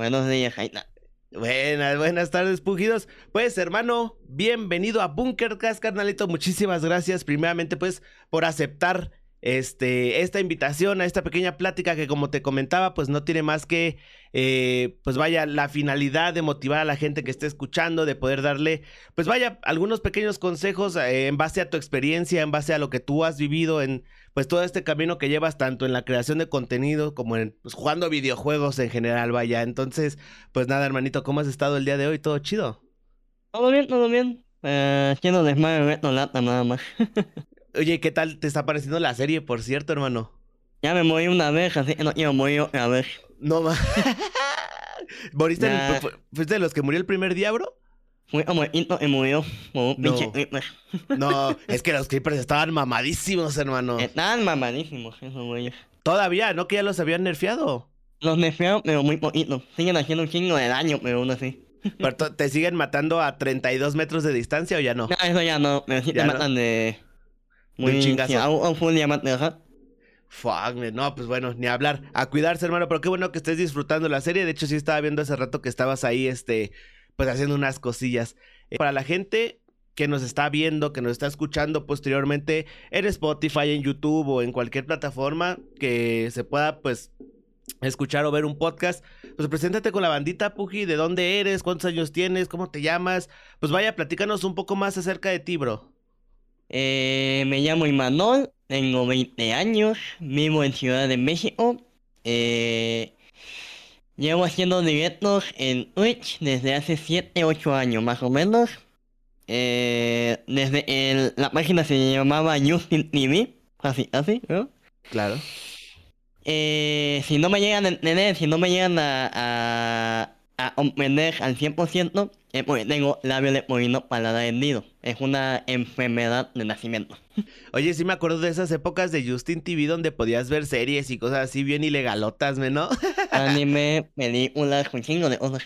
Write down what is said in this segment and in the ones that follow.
Buenos días, Jaina. Buenas, buenas tardes, pujidos. Pues, hermano, bienvenido a Bunkercast, carnalito. Muchísimas gracias, primeramente, pues, por aceptar este, esta invitación a esta pequeña plática que como te comentaba, pues no tiene más que, eh, pues vaya, la finalidad de motivar a la gente que esté escuchando, de poder darle, pues vaya, algunos pequeños consejos eh, en base a tu experiencia, en base a lo que tú has vivido en, pues todo este camino que llevas tanto en la creación de contenido como en, pues jugando videojuegos en general, vaya. Entonces, pues nada, hermanito, ¿cómo has estado el día de hoy? ¿Todo chido? Todo bien, todo bien. Eh, haciendo desmadre, no lata nada más. Oye, ¿qué tal te está pareciendo la serie, por cierto, hermano? Ya me morí una vez, así que no quiero morir otra vez. No más. ¿Moriste? el- ¿Fuiste de los que murió el primer día, bro? No. es que los creepers estaban mamadísimos, hermano. Están mamadísimos esos güeyes. Todavía, ¿no? Que ya los habían nerfeado. Los nerfearon, pero muy poquito. Siguen haciendo un chingo de daño, pero aún así. Pero ¿Te siguen matando a 32 metros de distancia o ya no? No, eso ya no. Pero sí te no. matan de... un chingazo. sí, a un, a un full diamante, ajá. Fuck, no, pues bueno, ni hablar. A cuidarse, hermano, pero qué bueno que estés disfrutando la serie. De hecho, sí estaba viendo hace rato que estabas ahí, este, pues haciendo unas cosillas. Eh, para la gente que nos está viendo, que nos está escuchando posteriormente en Spotify, en YouTube o en cualquier plataforma que se pueda, pues, escuchar o ver un podcast, pues preséntate con la bandita, Puji, de dónde eres, cuántos años tienes, cómo te llamas. Pues vaya, platícanos un poco más acerca de ti, bro. Eh, me llamo Imanol, tengo 20 años, vivo en Ciudad de México. Eh, llevo haciendo directos en Twitch desde hace 7, 8 años más o menos. Eh, desde el- la página se llamaba Justin TV, así, así, ¿no? Claro. Eh, si no me llegan a entender, si no me llegan a, a, a comprender al 100%, es porque tengo labio leporino paladar hendido. Es una enfermedad de nacimiento. Oye, sí me acuerdo de esas épocas de Justin TV donde podías ver series y cosas así bien ilegalotas, ¿me no? Anime, películas, un chingo de cosas.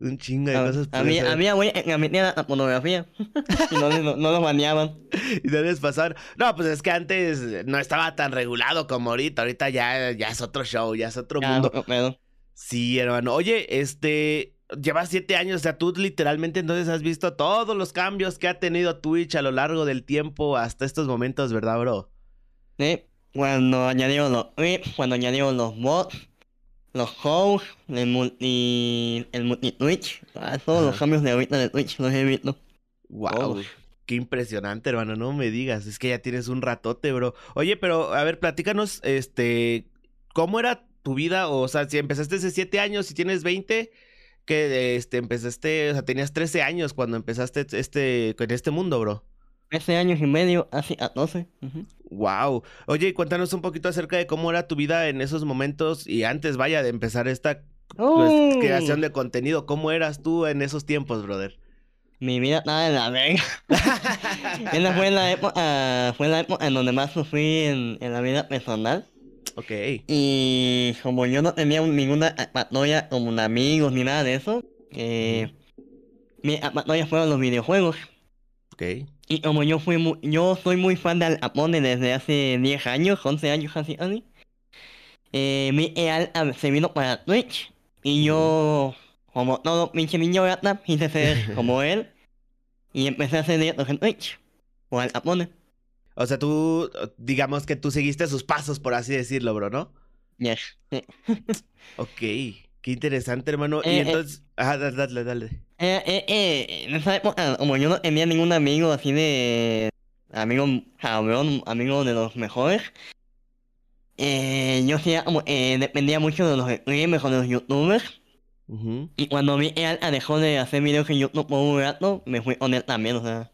Un chingo de A- cosas. por Había, eso. había güey admitían la pornografía. y no, no, no lo baneaban. Y no les pasaban. No, pues es que antes no estaba tan regulado como ahorita. Ahorita ya, ya es otro show, ya es otro Ya, mundo. no, Sí, hermano. Oye, este. Llevas siete años, o sea, tú literalmente entonces has visto todos los cambios que ha tenido Twitch a lo largo del tiempo hasta estos momentos, ¿verdad, bro? Sí, cuando añadieron los cuando añadieron los bots, los hosts, el multi, el multi Twitch, ah, todos los cambios de ahorita de Twitch los he visto. Wow. Qué impresionante, hermano, no me digas, es que ya tienes un ratote, bro. Oye, pero a ver, platícanos, este, ¿cómo era tu vida? O sea, si empezaste hace siete años y tienes 20, que este, empezaste, o sea, tenías 13 años cuando empezaste este, en este mundo, bro. 13 años y medio, así a 12. ujú. Wow. Oye, cuéntanos un poquito acerca de cómo era tu vida en esos momentos y antes, vaya, de empezar esta pues, ¡Oh! creación de contenido. ¿Cómo eras tú en esos tiempos, brother? Mi vida estaba en la verga. Esa fue la época, fue la época en donde más sufrí en, en la vida personal. Ok. Y como yo no tenía ninguna apatoya como de amigos ni nada de eso, eh, mi apatoya fueron los videojuegos. Ok. Y como yo fui mu- yo soy muy fan del Apone desde hace 10 años, 11 años casi así, eh, mi EAL a- se vino para Twitch. Y yo, como todo pinche niño gata, quise ser como él. Y empecé a hacer directos en Twitch. Por el Apone. O sea, tú, digamos que tú seguiste sus pasos, por así decirlo, bro, ¿no? Yes. sí. Ok, qué interesante, hermano. Eh, y eh. entonces, ajá, dale, dale, dale. Eh, eh, eh, en esa época, como yo no tenía ningún amigo así de... Amigo cabrón, amigo de los mejores. Eh, yo sí, como, eh, dependía mucho de los streamers o de los youtubers. Ujú. Y cuando vi Alta dejó de hacer videos en YouTube por un rato, me fui con él también, o sea.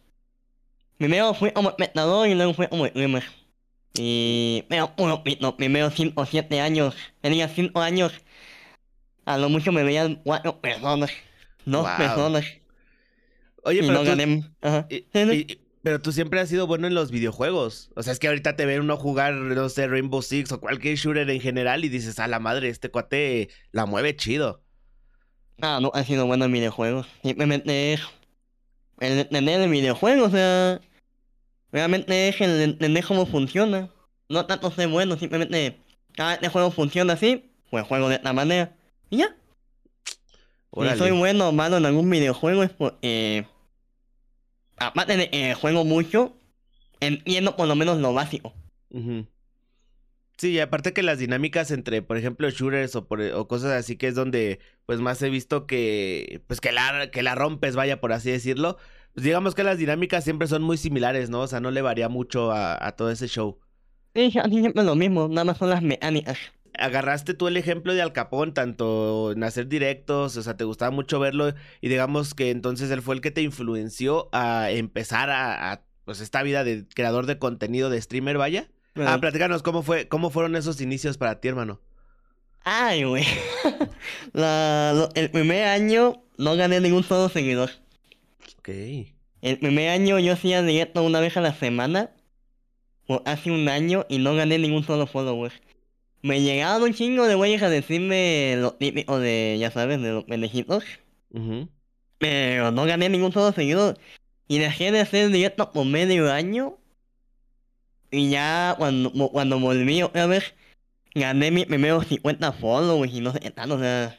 Primero fui como espectador y luego fui como streamer. Y... Pero, bueno, los primeros 5 o 7 años, tenía 5 años, a lo mucho me veían 4 personas. 2 Guau. personas. Oye, y pero no tú, gané. Ajá. y- y- pero tú siempre has sido bueno en los videojuegos. O sea, es que ahorita te ven uno jugar, no sé, Rainbow Six o cualquier shooter en general y dices, a la madre, este cuate la mueve chido. Ah, no ha sido bueno en videojuegos. Simplemente es el entender el videojuego, o sea, realmente es el entender cómo funciona. No tanto ser bueno, simplemente cada este juego funciona así, pues juego de esta manera. Y ya. Si soy bueno o malo en algún videojuego es porque... aparte de que juego mucho, entiendo por lo menos lo básico. Sí, y aparte que las dinámicas entre, por ejemplo, shooters o, o cosas así que es donde pues más he visto que pues que la, que la rompes, vaya por así decirlo. Pues digamos que las dinámicas siempre son muy similares, ¿no? O sea, no le varía mucho a, todo ese show. Sí, siempre es lo mismo, nada más son las mecánicas. Agarraste tú el ejemplo de Al Capón, tanto en hacer directos, o sea, te gustaba mucho verlo y digamos que entonces él fue el que te influenció a empezar a, a pues esta vida de creador de contenido de streamer, vaya. Ah, platícanos cómo fue, cómo fueron esos inicios para ti, hermano. Ay, güey. el primer año no gané ningún solo seguidor. Ok. El primer año yo hacía directo una vez a la semana. Por hace un año y no gané ningún solo follower. Me llegaban un chingo de güeyes a decirme lo típico de, ya sabes, de los. Pero no gané ningún solo seguidor. Y dejé de hacer directo por medio año y ya cuando, cuando volví otra vez, gané mis primeros 50 followers y no sé qué tal, o sea.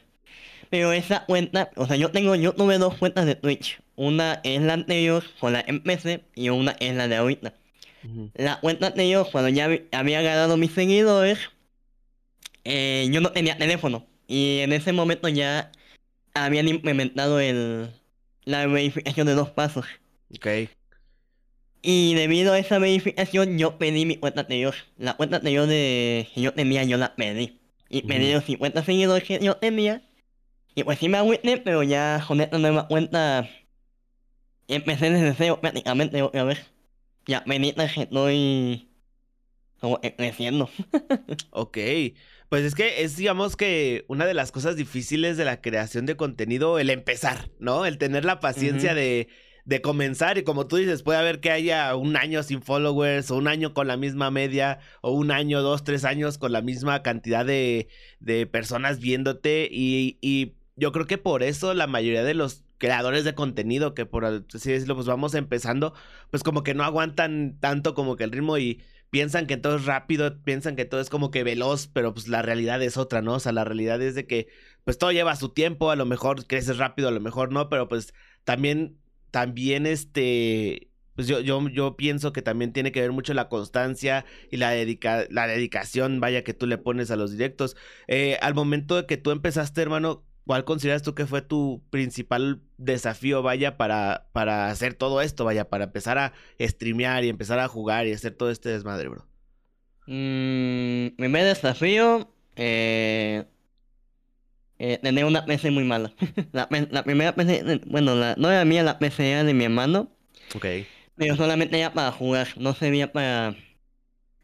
Pero esa cuenta, o sea, yo tengo, yo tuve dos cuentas de Twitch. Una es la anterior, con la MPC, y una es la de ahorita. La cuenta anterior, cuando ya había ganado mis seguidores, eh, yo no tenía teléfono. Y en ese momento ya habían implementado el, la verificación de dos pasos. Ok. Y debido a esa verificación, yo pedí mi cuenta anterior. La cuenta anterior de que yo tenía, yo la pedí. Y pedí los 50 seguidores que yo tenía. Y pues sí me agüité, pero ya con esta nueva cuenta empecé desde cero prácticamente otra vez. Ya, benita que estoy como creciendo. ok. Pues es que es, digamos que una de las cosas difíciles de la creación de contenido, el empezar, ¿no? El tener la paciencia de de comenzar y como tú dices, puede haber que haya un año sin followers o un año con la misma media o un año, dos, tres años con la misma cantidad de, de personas viéndote y, y yo creo que por eso la mayoría de los creadores de contenido que por así decirlo pues vamos empezando pues como que no aguantan tanto como que el ritmo y piensan que todo es rápido, piensan que todo es como que veloz, pero pues la realidad es otra, ¿no? O sea, la realidad es de que pues todo lleva su tiempo, a lo mejor creces rápido, a lo mejor no, pero pues también también este, pues yo, yo, pienso que también tiene que ver mucho la constancia y la, dedica la dedicación, vaya, que tú le pones a los directos. Eh, al momento de que tú empezaste, hermano, ¿cuál consideras tú que fue tu principal desafío, vaya, para, para hacer todo esto, vaya, para empezar a streamear y empezar a jugar y hacer todo este desmadre, bro? mi mm, primer desafío, eh, eh, tener una PC muy mala. la, la, primera PC, bueno, la, no era mía, la PC era de mi hermano. Ok. Pero solamente era para jugar, no servía para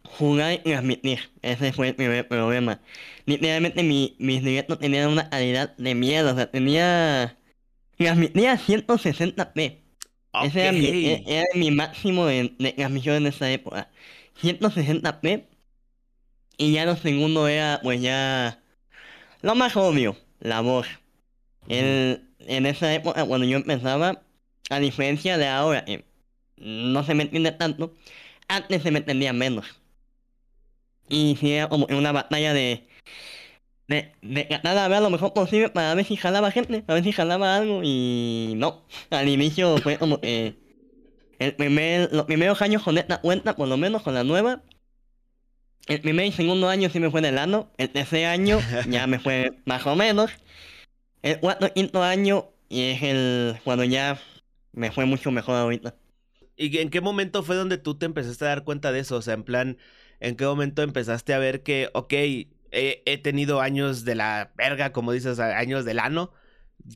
jugar y transmitir. Ese fue el primer problema. Literalmente mi, mis directos tenían una calidad de miedo, o sea, tenía... Transmitía 160p. Ese era mi, e, era mi máximo de, de transmisión en esa época. 160p. Y ya lo segundo era, pues ya lo más obvio, la voz. En, en esa época, cuando yo empezaba, a diferencia de ahora, eh, no se me entiende tanto, antes se me entendía menos. Y si era como una batalla de, de, de tratar de hablar lo mejor posible para ver si jalaba gente, para ver si jalaba algo, y no. Al inicio fue como que el primer, los primeros años con esta cuenta, por lo menos con la nueva, el primer y segundo año sí me fue de lano. El tercer año ya me fue más o menos. El cuarto quinto año y es el cuando ya me fue mucho mejor ahorita. ¿Y en qué momento fue donde tú te empezaste a dar cuenta de eso? O sea, en plan, ¿en qué momento empezaste a ver que, ok, he, tenido años de la verga, como dices, años del ano?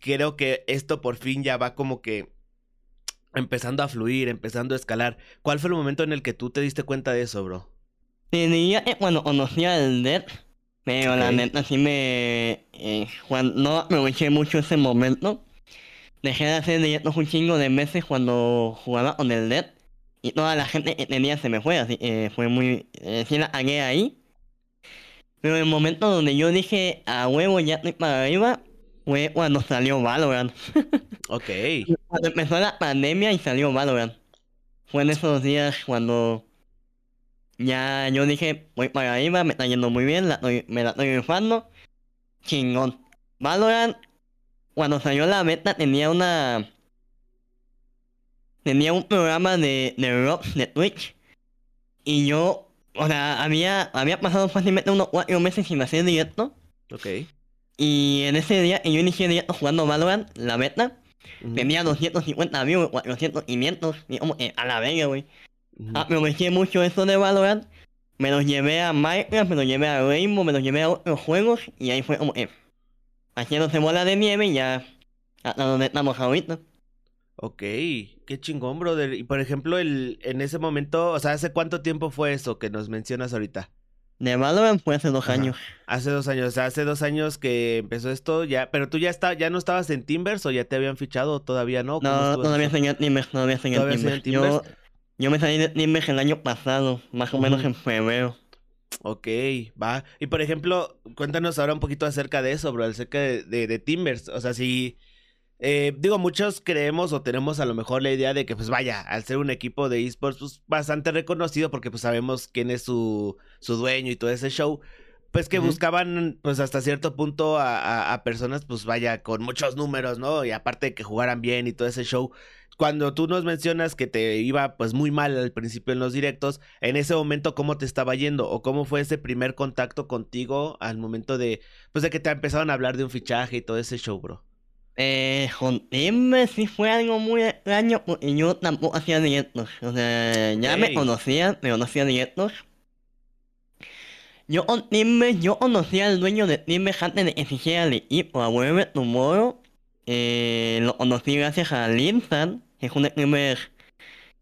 Creo que esto por fin ya va como que empezando a fluir, empezando a escalar. ¿Cuál fue el momento en el que tú te diste cuenta de eso, bro? Diría que cuando conocía el Dead, pero la neta sí me... Eh, cuando, no aproveché mucho ese momento. Dejé de hacer directos un chingo de meses cuando jugaba con el Dead. Y toda la gente que tenía se me fue, así que fue muy... Eh, sí la hagué ahí. Pero el momento donde yo dije, a huevo ya estoy para arriba, fue cuando salió Valorant. ok. Cuando empezó la pandemia y salió Valorant. Fue en esos días cuando ya yo dije, voy para arriba, me está yendo muy bien, me la estoy rifando. Chingón. Valorant, cuando salió la beta tenía una... Tenía un programa de, de Robs de Twitch. Y yo, o sea, había, había pasado fácilmente unos cuatro meses sin hacer directo. Ok. Y en ese día, yo inicié directo jugando Valorant, la beta. Ujú, Tenía 250 views, 400, 500. Y como, a la verga, güey. Ujú. Aproveché mucho eso de Valorant. Me los llevé a Minecraft, me los llevé a Rainbow, me los llevé a otros juegos. Y ahí fue como, eh, haciéndose bola de nieve y ya hasta donde estamos ahorita. Ok, qué chingón, brother. Y por ejemplo, el, en ese momento, o sea, ¿hace cuánto tiempo fue eso que nos mencionas ahorita? De Valorant fue hace dos Ajá. años. Hace dos años, o sea, hace dos años que empezó esto, ya, pero tú ya está, ya no estabas en Timbers o ya te habían fichado todavía no? ¿Cómo No, todavía en Timbers, todavía seguía en ¿Todavía seguía Timbers. Yo? Yo me salí de Timbers el año pasado, más o menos en febrero. Ok, va. Y por ejemplo, cuéntanos ahora un poquito acerca de eso, bro, acerca de, de, de Timbers. O sea, si, eh, digo, muchos creemos o tenemos a lo mejor la idea de que, pues vaya, al ser un equipo de esports, pues bastante reconocido porque pues sabemos quién es su, su dueño y todo ese show. Pues que buscaban, pues hasta cierto punto a, a- a personas, pues vaya, con muchos números, ¿no? Y aparte de que jugaran bien y todo ese show. Cuando tú nos mencionas que te iba pues muy mal al principio en los directos, en ese momento cómo te estaba yendo o cómo fue ese primer contacto contigo al momento de pues de que te empezaron a hablar de un fichaje y todo ese show, bro. Eh, con Timbers sí fue algo muy extraño porque yo tampoco hacía directos. O sea, ya me conocían, pero no hacía directos. Yo con Timbers, yo conocía al dueño de Timbers antes de que se hiciera el equipo, a Webber Tomorrow. Eh, lo conocí gracias a Linsan, es un streamer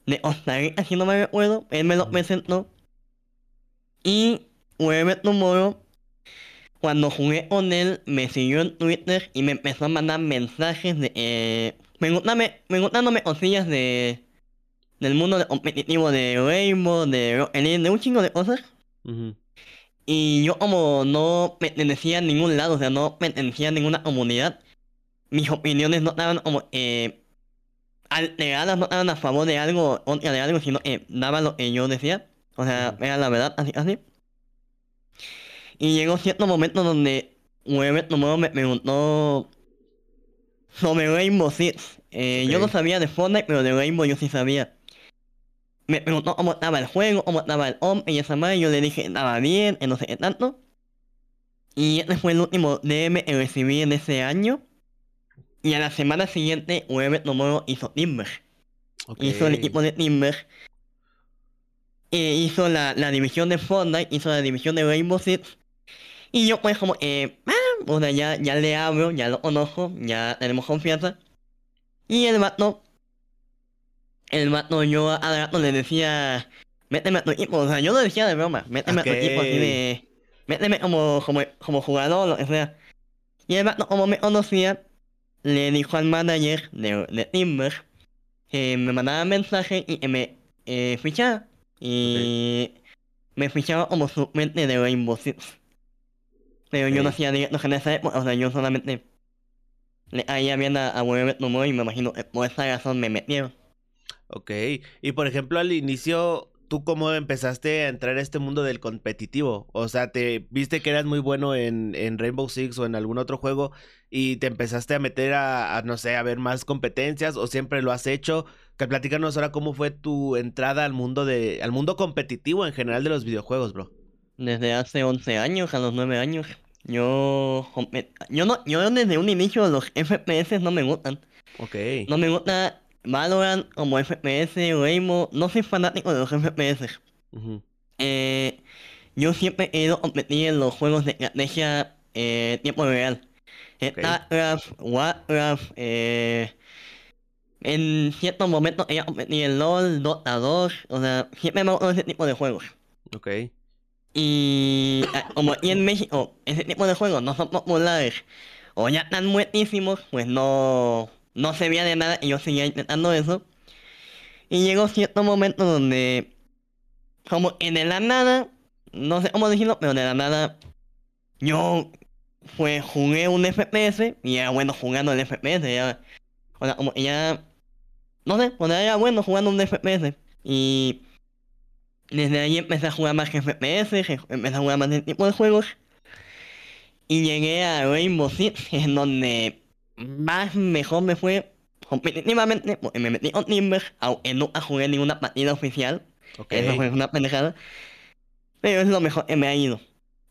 de Costa Rica, si no me recuerdo. Él me lo presentó. Y Webber Tomorrow cuando jugué con él, me siguió en Twitter y me empezó a mandar mensajes de... Eh, preguntándome, preguntándome cosillas de... Del mundo de competitivo de Rainbow, de Rocket League, de un chingo de cosas. Ujú. Y yo como no pertenecía a ningún lado, o sea, no pertenecía a ninguna comunidad, mis opiniones no estaban como eh, alteradas, no estaban a favor de algo de algo, sino que daba lo que yo decía. O sea, era la verdad, así, así. Y llegó cierto momento donde Weber Tomorrow me preguntó sobre Rainbow Six. Eh, Yo no sabía de Fortnite, pero de Rainbow yo sí sabía. Me preguntó cómo estaba el juego, cómo estaba el hombre y esa madre. Yo le dije que estaba bien, que no sé qué tanto. Y este fue el último DM que recibí en ese año. Y a la semana siguiente, Weber Tomorrow hizo Timber. Hizo el equipo de Timber. Eh, hizo la, la división de Fortnite, hizo la división de Rainbow Six. Y yo pues como, eh, ah, o sea, ya, ya le hablo, ya lo conozco, ya tenemos confianza. Y el vato, el vato yo a al rato le decía, méteme a tu equipo, o sea, yo lo decía de broma, méteme a tu equipo así de, méteme como, como, como jugador, lo que sea. Y el vato como me conocía, le dijo al manager de, de Timber que me mandaba mensaje y que me eh, fichara. Y me fichaba como suplente de Rainbow Six. Pero yo no hacía directos en esa época, o sea, yo solamente le caía bien a, a Tomorrow y me imagino que por esa razón me metieron. Ok. Y por ejemplo, al inicio, ¿tú cómo empezaste a entrar a este mundo del competitivo? O sea, te viste que eras muy bueno en, en Rainbow Six o en algún otro juego y te empezaste a meter a, a, no sé, a ver más competencias o siempre lo has hecho. Que platícanos ahora cómo fue tu entrada al mundo de, al mundo competitivo en general de los videojuegos, bro. Desde hace 11 años, a los 9 años, yo... Yo no, yo desde un inicio los FPS no me gustan. Ok. No me gusta Valorant como FPS, Rainbow, no soy fanático de los FPS. Eh, yo siempre he ido a competir en los juegos de estrategia eh, tiempo real. StarCraft, Warcraft, eh, en ciertos momentos he competido en LOL, Dota 2, o sea, siempre me gustado ese tipo de juegos. Ok. Y ah, como aquí en México ese tipo de juegos no son populares o ya están muertísimos, pues no, no se veía de nada y yo seguía intentando eso. Y llegó cierto momento donde, como en de la nada, no sé cómo decirlo, pero de la nada, yo pues jugué un FPS y era bueno jugando el FPS. Ya, o sea, como ya, no sé, o sea, era bueno jugando un FPS. Y desde ahí empecé a jugar más FPS, empecé a jugar más de tipo de juegos. Y llegué a Rainbow Six, en donde más mejor me fue competitivamente, porque me metí con Timbers, aunque nunca jugué ninguna partida oficial. Ok. Eso fue una pendejada. Pero es lo mejor que me ha ido.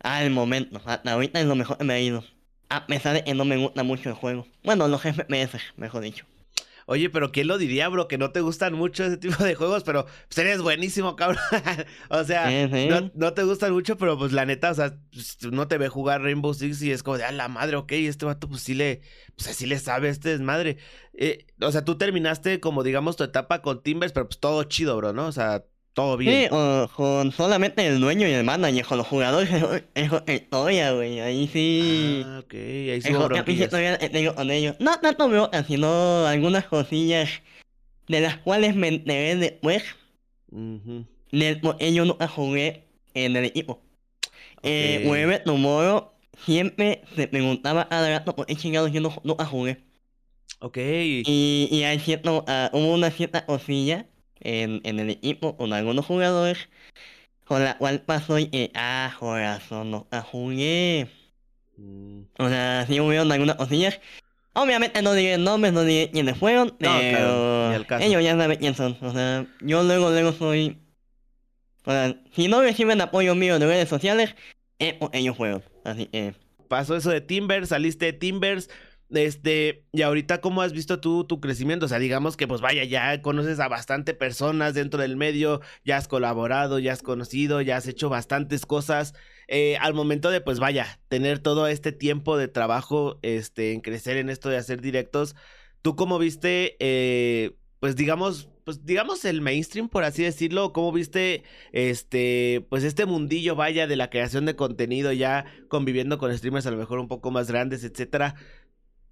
Al momento, hasta ahorita es lo mejor que me ha ido. A pesar de que no me gusta mucho el juego. Bueno, los FPS, mejor dicho. Oye, pero ¿quién lo diría, bro? Que no te gustan mucho ese tipo de juegos, pero pues eres buenísimo, cabrón. o sea, Sí, sí. no, no te gustan mucho, pero pues la neta, o sea, pues, no te ve jugar Rainbow Six y es como de, ah, la madre, ok, este vato pues sí le, pues así le sabe, este desmadre. Eh, o sea, tú terminaste como, digamos, tu etapa con Timbers, pero pues todo chido, bro, ¿no? O sea, todo Sí, bien. o con solamente el dueño y el manager, con los jugadores es otra historia, güey. Ahí sí. Ah, ok, ahí sí tengo con ellos. No tanto broncas, sino algunas cosillas de las cuales me enteré después Ujú. de por qué yo nunca jugué en el equipo. Eh, Ok. Wherever Tomorrow siempre se preguntaba a rato por qué chingados yo no, nunca jugué. Ok, Y, y hay cierto, ah, hubo una cierta cosilla en, en el equipo con algunos jugadores con la cual pasó y que, ah, corazón, nunca jugué. Mm, O sea, sí hubieron algunas cosillas. Obviamente no diré nombres, no diré quiénes fueron, claro, pero caso. ellos ya saben quién son. O sea, yo luego, luego soy... O sea, si no reciben apoyo mío de redes sociales, es por ellos fueron. Así que... pasó eso de Timbers, saliste de Timbers, este, y ahorita cómo has visto tú tu crecimiento, o sea, digamos que pues vaya, ya conoces a bastante personas dentro del medio, ya has colaborado, ya has conocido, ya has hecho bastantes cosas, eh, al momento de pues vaya, tener todo este tiempo de trabajo, este, en crecer en esto de hacer directos, ¿tú cómo viste, eh, pues digamos, pues digamos el mainstream, por así decirlo, cómo viste este, pues este mundillo, vaya, de la creación de contenido ya conviviendo con streamers a lo mejor un poco más grandes, etcétera.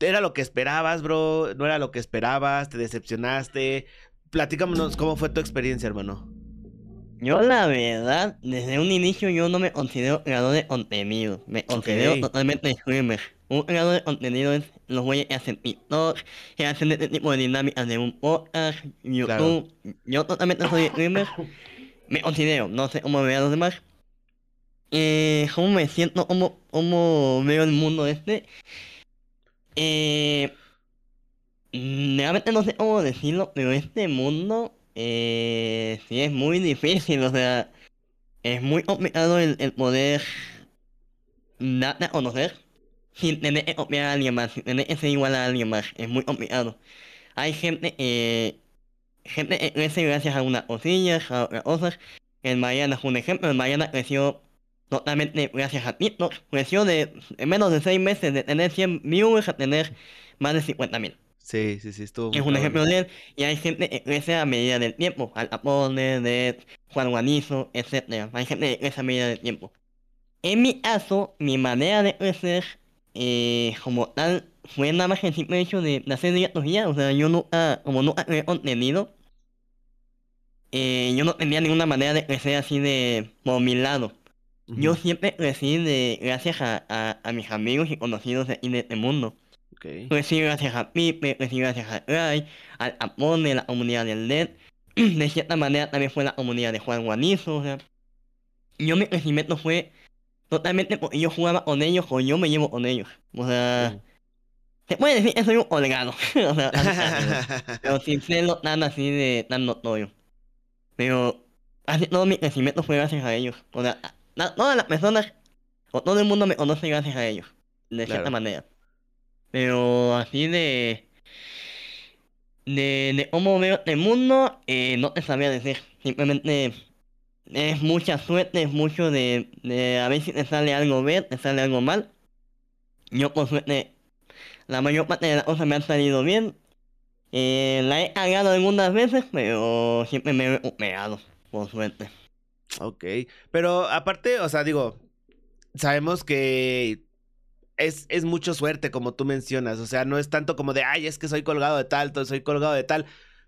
¿Era lo que esperabas, bro? ¿No era lo que esperabas? ¿Te decepcionaste? Platícanos cómo fue tu experiencia, hermano. Yo la verdad, desde un inicio yo no me considero creador de contenido, me considero totalmente streamer. Un creador de contenido es los güeyes que hacen TikTok, que hacen este tipo de dinámicas de un podcast, YouTube. Yo totalmente soy streamer, me considero, no sé cómo vean los demás. Eh, ¿Cómo me siento? ¿Cómo, cómo veo el mundo este? Eh, realmente no sé cómo decirlo, pero este mundo eh, sí es muy difícil, o sea, es muy complicado el, el poder darte a conocer sin tener que copiar a alguien más, sin tener que ser igual a alguien más, es muy complicado. Hay gente que, gente que crece gracias a unas cosillas, a otras cosas. El Mariana es un ejemplo, el Mariana creció totalmente gracias a TikTok, creció de en menos de 6 meses de tener 100 viewers a tener más de 50 mil. Sí, sí, sí, estuvo Es un ejemplo de él, y hay gente que crece a medida del tiempo, Al Capone, de Juan Guanizo, etc. Hay gente que crece a medida del tiempo. En mi caso, mi manera de crecer, eh, como tal, fue nada más el simple hecho de, hacer directos ya. O sea, yo nunca, como nunca creé contenido, eh, yo no tenía ninguna manera de crecer así de por mi lado. Yo Ujú, siempre crecí de, gracias a, a, a mis amigos y conocidos de, de este mundo. ok. Crecí gracias a Pipe, crecí gracias a Ray, al Apone, la comunidad del LED. De cierta manera también fue la comunidad de Juan Guanizo. O sea, yo mi crecimiento fue totalmente porque yo jugaba con ellos o yo me llevo con ellos. O sea, se puede decir que soy un holgado. o sea, así, así, pero sin serlo tan así de tan notorio. Pero casi todo mi crecimiento fue gracias a ellos. O sea, a- todas las personas, o todo el mundo me conoce gracias a ellos. De cierta Claro. manera. Pero así de... De, de cómo veo el mundo, eh, no te sabría decir. Simplemente es mucha suerte, es mucho de, de a ver si te sale algo bien, te sale algo mal. Yo por suerte, la mayor parte de las cosas me han salido bien. Eh, la he cagado algunas veces, pero siempre me he recuperado, por suerte. Ok, pero aparte, o sea, digo, sabemos que es, es mucho suerte, como tú mencionas, o sea, no es tanto como de, ay, es que soy colgado de tal, soy colgado de tal.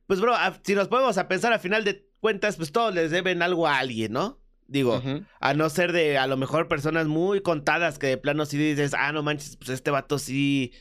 Pues, bro, a- si nos podemos a pensar, a final de cuentas, pues todos les deben algo a alguien, ¿no? Digo, a no ser de, a lo mejor, personas muy contadas que de plano sí dices, ah, no manches, pues este vato sí,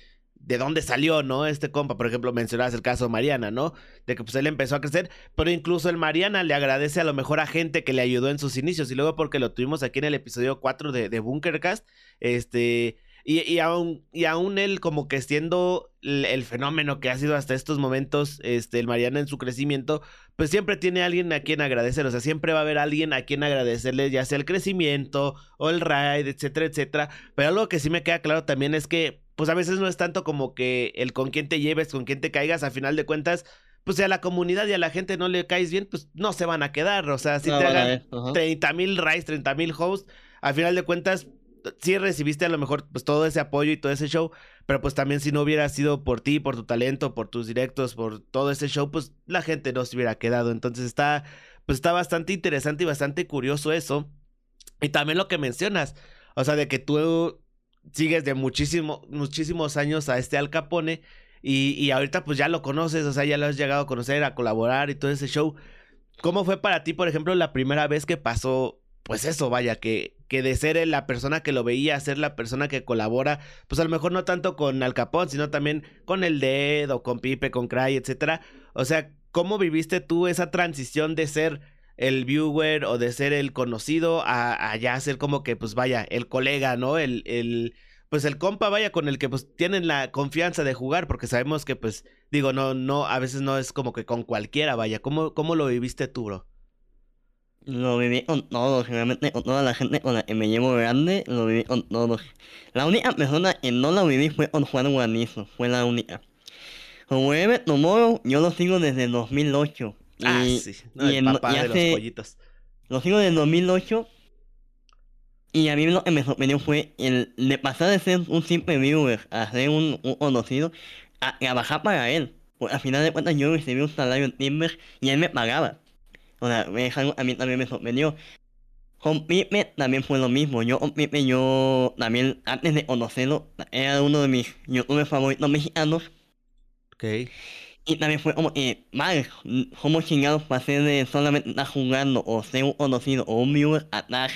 ¿de dónde salió, no? Este compa, por ejemplo, mencionabas el caso de Mariana, ¿no? De que pues él empezó a crecer, pero incluso el Mariana le agradece a lo mejor a gente que le ayudó en sus inicios y luego porque lo tuvimos aquí en el episodio 4 de, de Bunkercast, este, Y, y, aún, y aún él como que siendo el, el, fenómeno que ha sido hasta estos momentos, este, el Mariana en su crecimiento, pues siempre tiene alguien a quien agradecer, o sea, siempre va a haber alguien a quien agradecerle, ya sea el crecimiento o el ride, etcétera, etcétera. Pero algo que sí me queda claro también es que, pues a veces no es tanto como que el con quién te lleves, con quién te caigas, a final de cuentas, pues si a la comunidad y a la gente no le caes bien, pues no se van a quedar. O sea, si No, te hagan ver, ajá. 30 mil rides, 30 mil hosts, al final de cuentas, sí recibiste a lo mejor pues todo ese apoyo y todo ese show, pero pues también si no hubiera sido por ti, por tu talento, por tus directos, por todo ese show, pues la gente no se hubiera quedado. Entonces está, pues está bastante interesante y bastante curioso eso. Y también lo que mencionas, o sea, de que tú sigues de muchísimo, muchísimos años a este Al Capone y, y ahorita pues ya lo conoces, o sea, ya lo has llegado a conocer, a colaborar y todo ese show. ¿Cómo fue para ti, por ejemplo, la primera vez que pasó, pues eso, vaya, que, que de ser la persona que lo veía ser la persona que colabora, pues a lo mejor no tanto con Al Capone, sino también con el Dedo, con Pipe, con Cry, etcétera? O sea, ¿cómo viviste tú esa transición de ser el viewer o de ser el conocido a, a ya ser como que, pues vaya, el colega, ¿no? El, el, pues el compa, vaya, con el que pues tienen la confianza de jugar, porque sabemos que, pues, digo, no, no, a veces no es como que con cualquiera, vaya. ¿Cómo, cómo lo viviste tú, bro? Lo viví con todos, realmente con toda la gente con la que me llevo grande, lo viví con todos. La única persona que no la viví fue con Juan Guanizo, fue la única. Como Ever Tomorrow, yo lo sigo desde el 2008. Y, ah, sí, no, y el en- papá y de hace- los pollitos. Lo sigo desde el 2008. Y a mí lo que me sorprendió fue el de pasar de ser un simple viewer a ser un, un conocido, a trabajar para él. Porque al final de cuentas yo recibí un salario en Timber y él me pagaba. O sea, algo que a mí también me sorprendió. Pipe también fue lo mismo. Yo Pipe, yo también, antes de conocerlo, era uno de mis youtubers favoritos mexicanos. Ok. Y también fue como, eh, vale, como chingados pasé de solamente estar jugando o ser un conocido o un viewer a estar,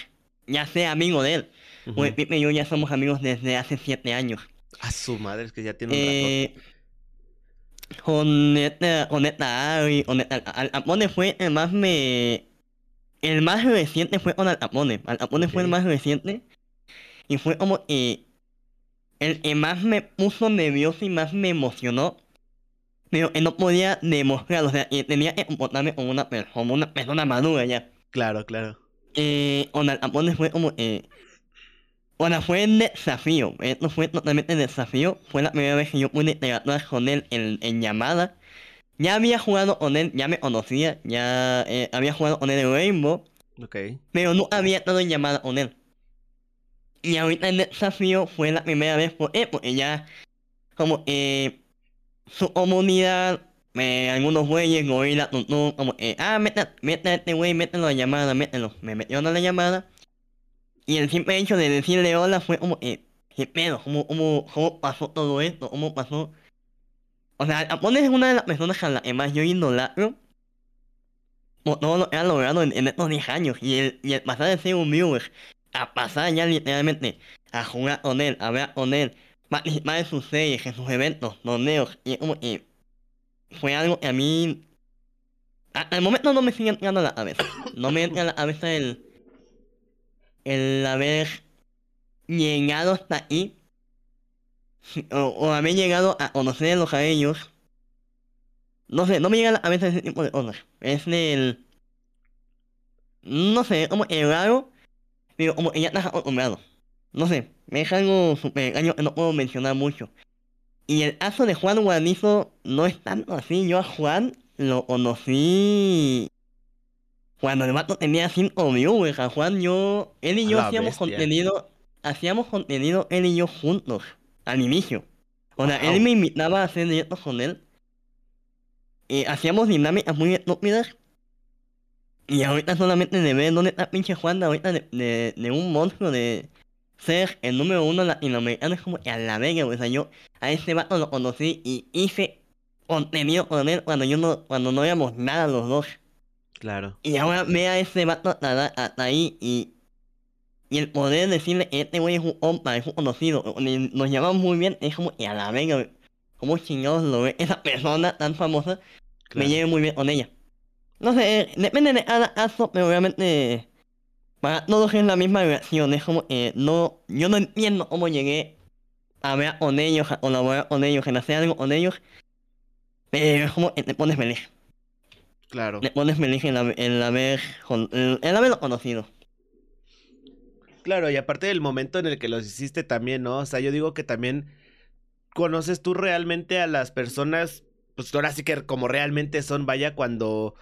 ya sea amigo de él. Ujú. Pues Pipe y yo ya somos amigos desde hace 7 años. A su madre, es que ya tiene un rato. Eh, con esta, con esta Ari, con esta, Al Capone fue el más me... El más reciente fue con Al Capone. Al Capone fue el más reciente. Y fue como que... El que más me puso nervioso y más me emocionó. Pero que no podía demostrarlo. O sea, que tenía que comportarme como una, per- como una persona madura ya. Claro, claro. Eh, con Al Capone fue como... Eh, o sea, fue el desafío. Esto fue totalmente el desafío. Fue la primera vez que yo pude interactuar con él en, en llamada. Ya había jugado con él, ya me conocía, ya eh, había jugado con él en Rainbow, Ok. pero no había estado en llamada con él. Y ahorita el desafío fue la primera vez por él, porque ya como eh, su comunidad, eh, algunos güeyes, gorila, tuntún, como eh, ah, mete, mete a este güey, mételo a llamada, mételo. Me metieron a la llamada. Y el simple hecho de decirle hola fue como, eh, ¿qué pedo? ¿Cómo, cómo, cómo pasó todo esto? ¿Cómo pasó? O sea, Apone es una de las personas a las que más yo idolatro. Por todo lo que ha logrado en, en estos 10 años. Y el, y el pasar de ser un viewer a pasar ya literalmente a jugar con él, a hablar con él, participar en sus series, en sus eventos, torneos. Y es como que fue algo que a mí. El momento no me sigue entrando a la cabeza. No me entra a la cabeza el. El haber llegado hasta ahí. O, o haber llegado a conocerlos a ellos. No sé, no me llega a cabeza ese tipo de cosas. Es el. No sé, como el raro. Pero como que ya estás acostumbrado. No sé, es algo súper extraño que no puedo mencionar mucho. Y el caso de Juan Guanizo no es tanto así. Yo a Juan lo conocí cuando el vato tenía 5 viewers. A Juan yo, él y yo hacíamos bestia. contenido, hacíamos contenido él y yo juntos, al inicio. O sea, Wow. él me invitaba a hacer directos con él. Y hacíamos dinámicas muy estúpidas. Y ahorita solamente de ver dónde está pinche Juan, ahorita de, de, de un monstruo de ser el número uno latinoamericano es como que a la verga, güey. O sea, yo a ese vato lo conocí y hice contenido con él cuando yo no, cuando no éramos nada los dos. Claro. Y ahora ve a ese vato hasta, hasta ahí y, y el poder decirle que este güey es un compa, es un conocido, y nos llevamos muy bien, es como que a la verga, güey. ¿Cómo chingados lo ve esa persona tan famosa? claro. Me lleve muy bien con ella. No sé, eh, depende de cada caso, pero obviamente para todos es la misma reacción. Es como que no, yo no entiendo cómo llegué hablar con ellos, a colaborar con ellos, en hacer algo con ellos, pero es como que te pones feliz. Claro. Te pones feliz en, haber- en, haber, con- en, en haberlo conocido. Claro, y aparte del momento en el que los hiciste también, ¿no? O sea, yo digo que también conoces tú realmente a las personas, pues ahora sí que como realmente son, vaya, cuando,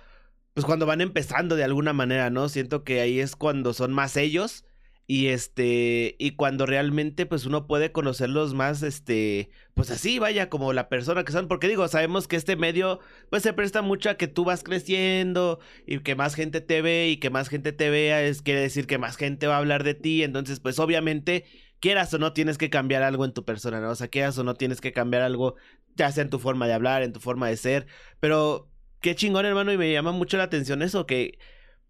pues cuando van empezando de alguna manera, ¿no? Siento que ahí es cuando son más ellos y este, y cuando realmente pues uno puede conocerlos más, este, pues así, vaya, como la persona que son, porque digo, sabemos que este medio pues se presta mucho a que tú vas creciendo y que más gente te ve y que más gente te vea, es quiere decir que más gente va a hablar de ti, entonces pues obviamente quieras o no tienes que cambiar algo en tu persona, ¿no? O sea, quieras o no tienes que cambiar algo, ya sea en tu forma de hablar, en tu forma de ser, pero qué chingón, hermano, y me llama mucho la atención eso, que,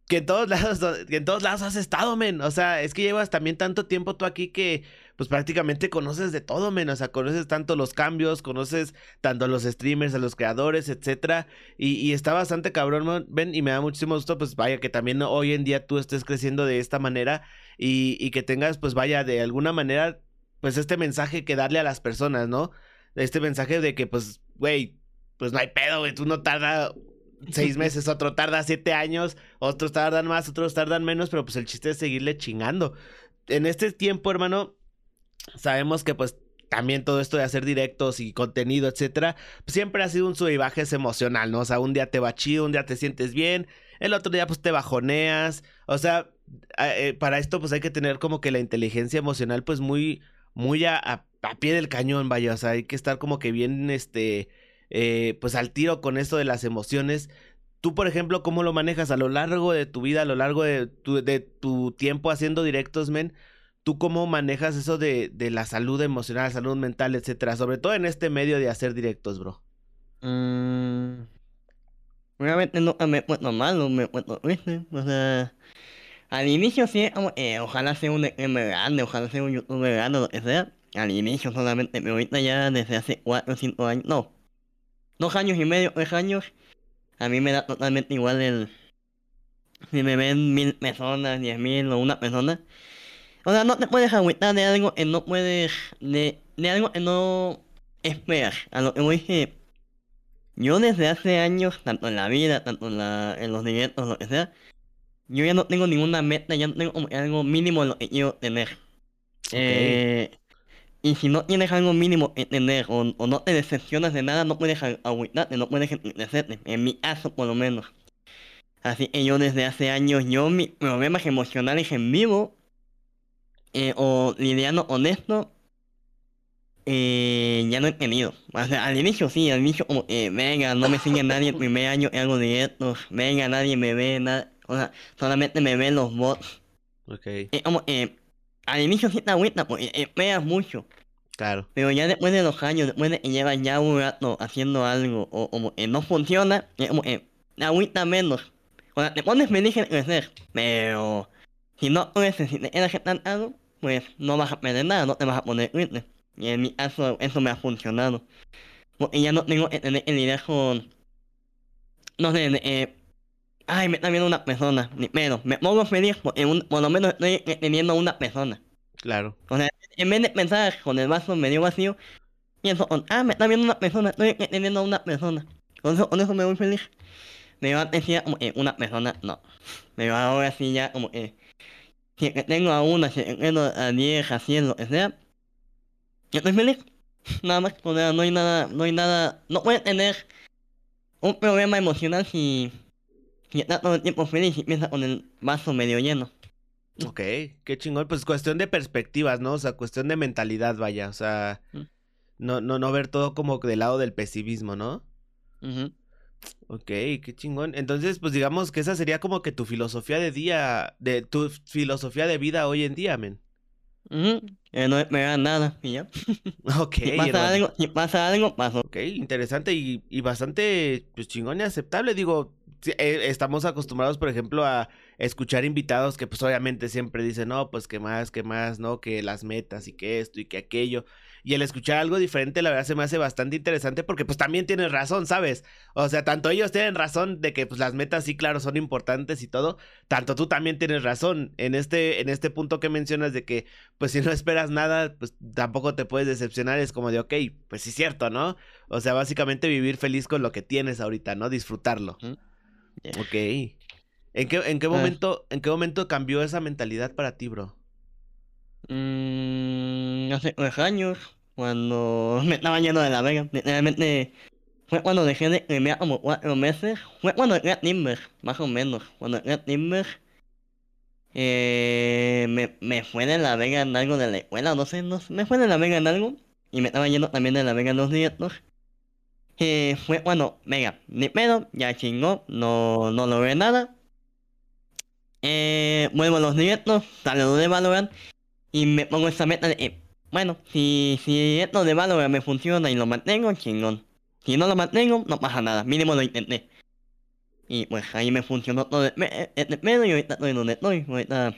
que en todos lados, que en todos lados has estado, men, o sea, es que llevas también tanto tiempo tú aquí que, pues prácticamente conoces de todo, men, o sea, conoces tanto los cambios, conoces tanto a los streamers, a los creadores, etcétera, y, está bastante cabrón, ven, y me da muchísimo gusto, pues vaya, que también hoy en día tú estés creciendo de esta manera y, y que tengas, pues vaya, de alguna manera, pues este mensaje que darle a las personas, ¿no? Este mensaje de que, pues, güey, pues no hay pedo, güey, tú no tarda seis meses, otro tarda siete años, otros tardan más, otros tardan menos, pero pues el chiste es seguirle chingando. En este tiempo, hermano, sabemos que pues también todo esto de hacer directos y contenido, etcétera, pues, siempre ha sido un sub y bajes emocional, ¿no? O sea, un día te va chido, un día te sientes bien, el otro día pues te bajoneas, o sea, eh, para esto pues hay que tener como que la inteligencia emocional pues muy, muy a, a, a pie del cañón, vaya, o sea, hay que estar como que bien, este, eh, pues al tiro con esto de las emociones. Tú, por ejemplo, ¿cómo lo manejas a lo largo de tu vida, a lo largo de tu, de tu tiempo haciendo directos, men? ¿Tú cómo manejas eso de, de la salud emocional, salud mental, etcétera? Sobre todo en este medio de hacer directos, bro. Mm, realmente nunca me he puesto malo, me triste. O sea, al inicio sí, eh, ojalá sea un streamer grande, ojalá sea un youtuber grande, lo sea. Al inicio solamente, pero ahorita ya desde hace 4 o 5 años, no, dos años y medio, tres años, a mí me da totalmente igual el. Si me ven mil personas, diez mil o una persona. O sea, no te puedes agüitar de algo que no puedes. De, de algo que no esperas. A lo que voy que yo desde hace años, tanto en la vida, tanto en, la, en los directos, lo que sea, yo ya no tengo ninguna meta, ya no tengo como algo mínimo de lo que quiero tener. Eh, y si no tienes algo mínimo que tener o, o no te decepcionas de nada, no puedes a- agüitarte, no puedes entristecerte. En mi caso, por lo menos. Así que yo desde hace años, yo mis problemas emocionales en vivo, eh, o lidiando con esto, eh, ya no he tenido. O sea, al inicio sí, al inicio como, eh, venga, no me sigue nadie el primer año hago directos, venga, nadie me ve, nada, o sea, solamente me ven los bots. Ok, como, eh, al inicio sí te agüita, porque esperas mucho. claro. Pero ya después de los años, después de que llevas ya un rato haciendo algo, o como que no funciona, es como que te agüita menos. O sea, te pones feliz en crecer, pero si no creces, si te quedas estancado, pues no vas a perder nada, no te vas a poner triste. Y en mi caso, eso me ha funcionado. Porque ya no tengo que tener que lidiar con. No sé, eh, ay, me está viendo una persona, ni- pero me pongo feliz porque un- por lo menos estoy teniendo una persona. Claro. O sea, en vez de pensar con el vaso medio vacío, pienso con, ah, me está viendo una persona, estoy teniendo a una persona. Con eso, con eso me voy feliz. Pero antes decía como, eh, una persona, no. Pero ahora sí ya como, eh, si que tengo a una, si que tengo a diez, a cien, lo que sea, yo estoy feliz. Nada más, o sea, no hay nada, no hay nada, no puedes tener un problema emocional si, estás todo el tiempo feliz y piensas con el vaso medio lleno. Ok, qué chingón. Pues cuestión de perspectivas, ¿no? O sea, cuestión de mentalidad, vaya. O sea, Mm. no, no, no ver todo como del lado del pesimismo, ¿no? Ujú. Ok, qué chingón. Entonces, pues digamos que esa sería como que tu filosofía de día, de tu filosofía de vida hoy en día, men. Eh, no esperar nada y ya. Ok, Si pasa hermano. algo, si pasa algo, pasó. Ok, interesante y, y bastante pues, chingón y aceptable. Digo, estamos acostumbrados, por ejemplo, a escuchar invitados que pues obviamente siempre dicen, no, pues que más, que más, ¿no? Que las metas y que esto y que aquello. Y el escuchar algo diferente, la verdad, se me hace bastante interesante porque pues también tienes razón, ¿sabes? O sea, tanto ellos tienen razón de que pues las metas sí, claro, son importantes y todo, tanto tú también tienes razón en este, en este punto que mencionas de que pues si no esperas nada, pues tampoco te puedes decepcionar, es como de, ok, pues sí es cierto, ¿no? O sea, básicamente vivir feliz con lo que tienes ahorita, ¿no? Disfrutarlo. Ok. ¿En qué, en qué ah. momento, en qué momento cambió esa mentalidad para ti, bro? Mm, hace unos años, cuando me estaba yendo de la vega, literalmente fue cuando dejé de enviar como cuatro meses, fue cuando era Timber, más o menos, cuando era Timber, eh, me, me fue de la vega en algo de la escuela, no sé, no me fue de la vega en algo, y me estaba yendo también de la vega en los directos, eh, cuando, venga, ni pedo, ya chingó, no, no logré nada, eh, vuelvo a los directos, salgo de Valorant, y me pongo esa meta de, eh, bueno, si, si esto de Valorant me funciona y lo mantengo, chingón. Si no lo mantengo, no pasa nada, mínimo lo intenté. Y pues ahí me funcionó todo el pedo y ahorita estoy donde estoy. Ahorita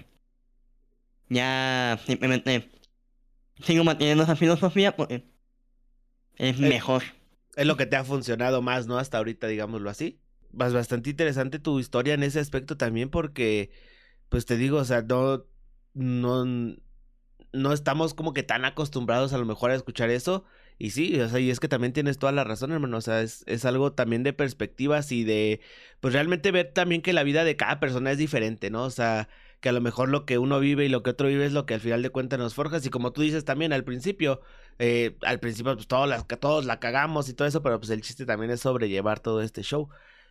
ya simplemente sigo manteniendo esa filosofía porque es mejor. Es lo que te ha funcionado más, ¿no? Hasta ahorita, digámoslo así. Vas bastante interesante tu historia en ese aspecto también porque, pues te digo, o sea, no, no, no estamos como que tan acostumbrados a lo mejor a escuchar eso. Y sí, o sea, y es que también tienes toda la razón, hermano. O sea, es, es, algo también de perspectivas y de, pues realmente ver también que la vida de cada persona es diferente, ¿no? O sea, que a lo mejor lo que uno vive y lo que otro vive es lo que al final de cuentas nos forjas. Y como tú dices también al principio, eh, al principio pues todos, la cagamos y todo eso, pero pues el chiste también es sobrellevar todo este show.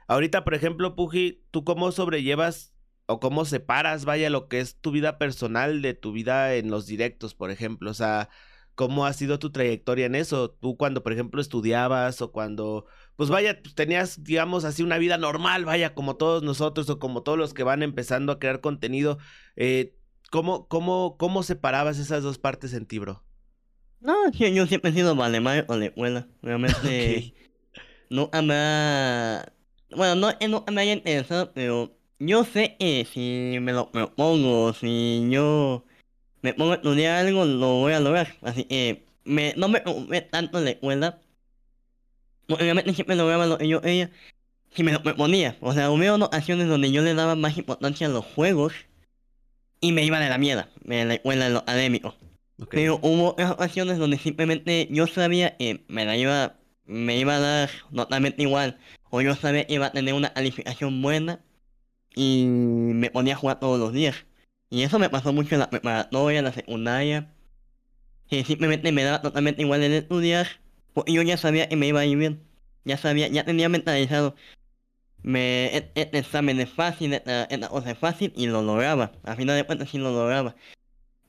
Ahorita, por ejemplo, Puji, ¿tú cómo sobrellevas o cómo separas, vaya, lo que es tu vida personal de tu vida en los directos, por ejemplo. O sea, ¿cómo ha sido tu trayectoria en eso? Tú cuando, por ejemplo, estudiabas o cuando, pues vaya, pues, tenías, digamos, así una vida normal, vaya, como todos nosotros o como todos los que van empezando a crear contenido. Eh, ¿cómo, cómo, ¿Cómo separabas esas dos partes en ti, bro? No, yo siempre he sido vale o de escuela. Realmente, no me Bueno, no, no me haya interesado, pero yo sé que si me lo propongo, si yo me pongo a estudiar algo, lo voy a lograr. Así que me, no me preocupé tanto la escuela. Obviamente siempre lograba lo que yo ella si me lo proponía. O sea, hubo ocasiones donde yo le daba más importancia a los juegos y me iba de la mierda en la escuela, en lo Pero hubo otras ocasiones donde simplemente yo sabía que me la iba, me iba a dar totalmente igual. O yo sabía que iba a tener una calificación buena y me ponía a jugar todos los días. Y eso me pasó mucho en la preparatoria, en la secundaria. Que simplemente me daba totalmente igual en estudiar. Porque yo ya sabía que me iba a ir bien. Ya sabía, ya tenía mentalizado. Me, e, este examen es fácil, esta, esta cosa es fácil y lo lograba. A final de cuentas sí lo lograba.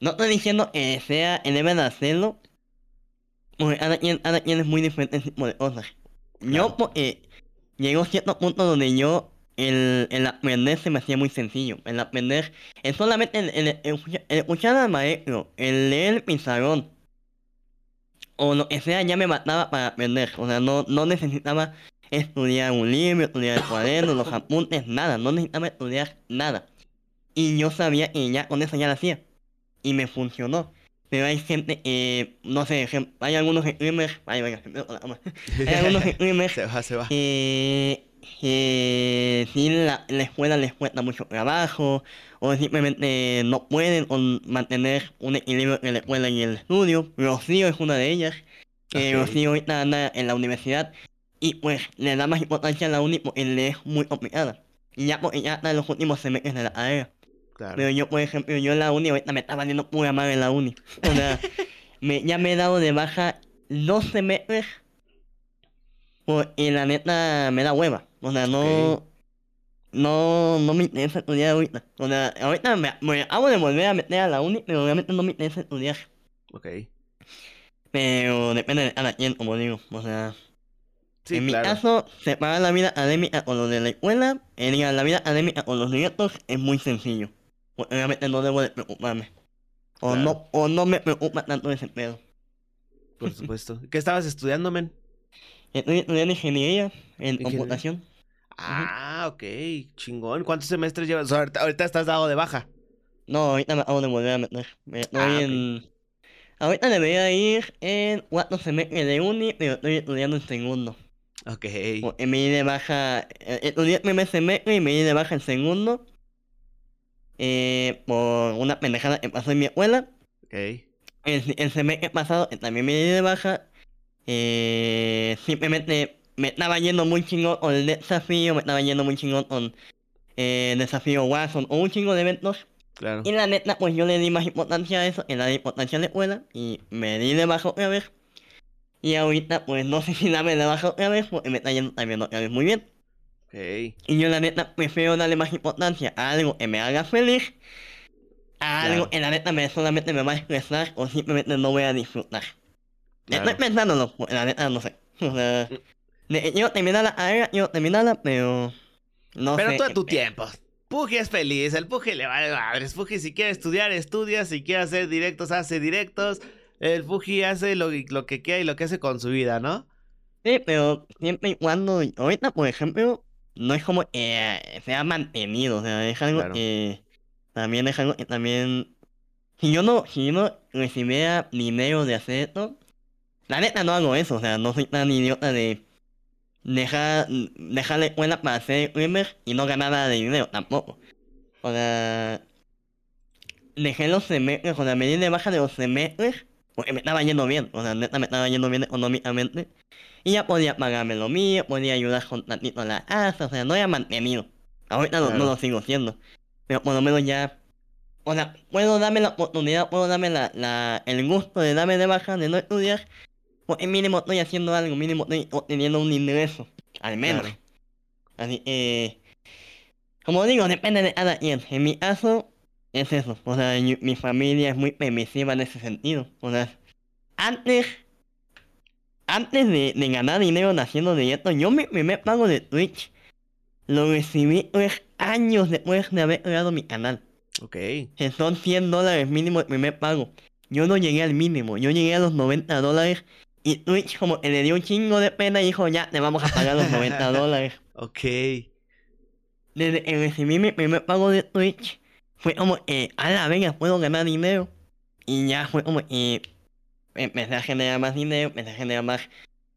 No estoy diciendo que sea el de hacerlo. Porque cada quien, cada quien es muy diferente en tipo de cosas. Yo porque llegó cierto punto donde yo el, el aprender se me hacía muy sencillo. El aprender es solamente el, escuchar al maestro, el leer el pizarrón o lo que sea ya me mataba para aprender. O sea, no, no necesitaba estudiar un libro, estudiar el cuaderno, los apuntes, nada. No necesitaba estudiar nada. Y yo sabía que ya con eso ya lo hacía. Y me funcionó. Pero hay gente, eh, no sé, hay algunos streamers, hay algunos streamers se va, se va. Eh, que si la, la escuela les cuesta mucho trabajo o simplemente no pueden mantener un equilibrio en la escuela y el estudio. Rocío es una de ellas. Que Rocío ahorita anda en la universidad y pues le da más importancia a la uni porque le es muy complicada. Y ya porque ya está en los últimos semestres de la carrera. Pero yo, por ejemplo, yo en la uni ahorita me estaba viendo pura madre en la uni. O sea, me, ya me he dado de baja dos semestres porque la neta me da hueva. O sea, no. No, no me interesa estudiar ahorita. O sea, ahorita me, me hago de volver a meter a la uni, pero obviamente no me interesa estudiar. Ok. Pero depende de cada quien, como digo. O sea. en mi caso, separar la vida académica con lo de la escuela, y eh, la vida académica con los directos es muy sencillo. Obviamente no debo de preocuparme. O, no, o no me preocupa tanto ese pedo. Por supuesto. ¿Qué estabas estudiando, men? Estoy estudiando ingeniería en computación. Ah, ok, chingón. ¿Cuántos semestres llevas? ahorita, estás dado de baja. No, ahorita me acabo de volver a meter. Estoy ah, en. Ahorita debería ir en cuatro semestres de uni, pero estoy estudiando en segundo. Ok. Porque me di de baja, eh, estudié el primer semestre y me di de baja el segundo. Eh, por una pendejada que pasó en mi escuela. Ok. El, el semestre pasado eh, también me di de baja. Eh, simplemente me estaba yendo muy chingón con el desafío, me estaba yendo muy chingón con eh, el desafío Watson o un chingo de eventos. Claro. Y la neta, pues yo le di más importancia a eso, que la importancia a la escuela, y me di de baja otra vez. Y ahorita, pues no sé si darme de baja otra vez, porque me está yendo también otra vez muy bien. Ok. Y yo la neta prefiero darle más importancia a algo que me haga feliz, a Claro. algo que la neta me solamente me va a estresar o simplemente no voy a disfrutar. Claro. Estoy pensándolo, porque la neta no sé. O sea, de- quiero terminar la carrera, quiero terminarla, pero no Pero sé. tú a tu tiempo. Puji es feliz, el Puji le vale madres. Puji si quiere estudiar, estudia. Si quiere hacer directos, hace directos. El Puji hace lo, lo que quiera y lo que hace con su vida, ¿no? Sí, pero siempre y cuando, ahorita por ejemplo, no es como eh, se ha mantenido, o sea, es algo Claro. que también es algo que también, si yo no, si yo no recibiera dinero de hacer esto, la neta no hago eso, o sea, no soy tan idiota de dejar, dejar la escuela para hacer streamer y no ganar nada de dinero, tampoco. O sea, dejé los semestres, o sea, me di de baja de los semestres, porque me estaba yendo bien, o sea, neta me estaba yendo bien económicamente. Y ya podía pagarme lo mío, podía ayudar con tantito a la casa, o sea, no era mantenido. Ahorita no, no Claro. lo sigo siendo. Pero por lo menos ya. O sea, puedo darme la oportunidad, puedo darme la, la, el gusto de darme de baja, de no estudiar. Porque mínimo estoy haciendo algo, mínimo estoy obteniendo un ingreso. Al menos. Claro. Así que. Como digo, depende de cada quien. En mi caso, es eso. O sea, mi, mi familia es muy permisiva en ese sentido. O sea, antes. Antes de, de ganar dinero haciendo directo, yo mi primer pago de Twitch lo recibí tres años después de haber creado mi canal. Ok. Que son 100 dólares mínimo el primer pago. Yo no llegué al mínimo, yo llegué a los 90 dólares. Y Twitch como que le dio un chingo de pena y dijo, ya, te vamos a pagar los 90 dólares. Ok. Desde que recibí mi primer pago de Twitch, fue como, eh, a la venga, puedo ganar dinero. Y ya fue como, eh, empecé a generar más dinero, empecé a generar más,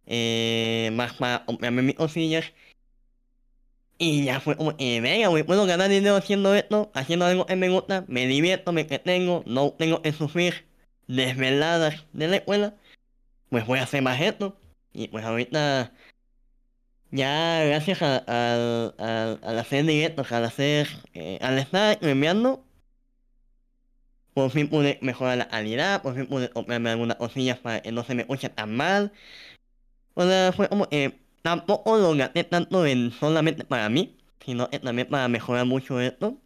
eh, más para mis cosillas. Y ya fue como, eh, venga, puedo ganar dinero haciendo esto, haciendo algo que me gusta, me divierto, me entretengo, no tengo que sufrir desveladas de la escuela. Pues voy a hacer más esto. Y pues ahorita, ya gracias a- al- al- al hacer directos, al hacer, eh, al estar streameando, por fin pude mejorar la calidad, por fin pude comprarme algunas cosillas para que no se me escuche tan mal. O sea, fue como, eh, tampoco lo gasté tanto en solamente para mí, sino también para mejorar mucho esto.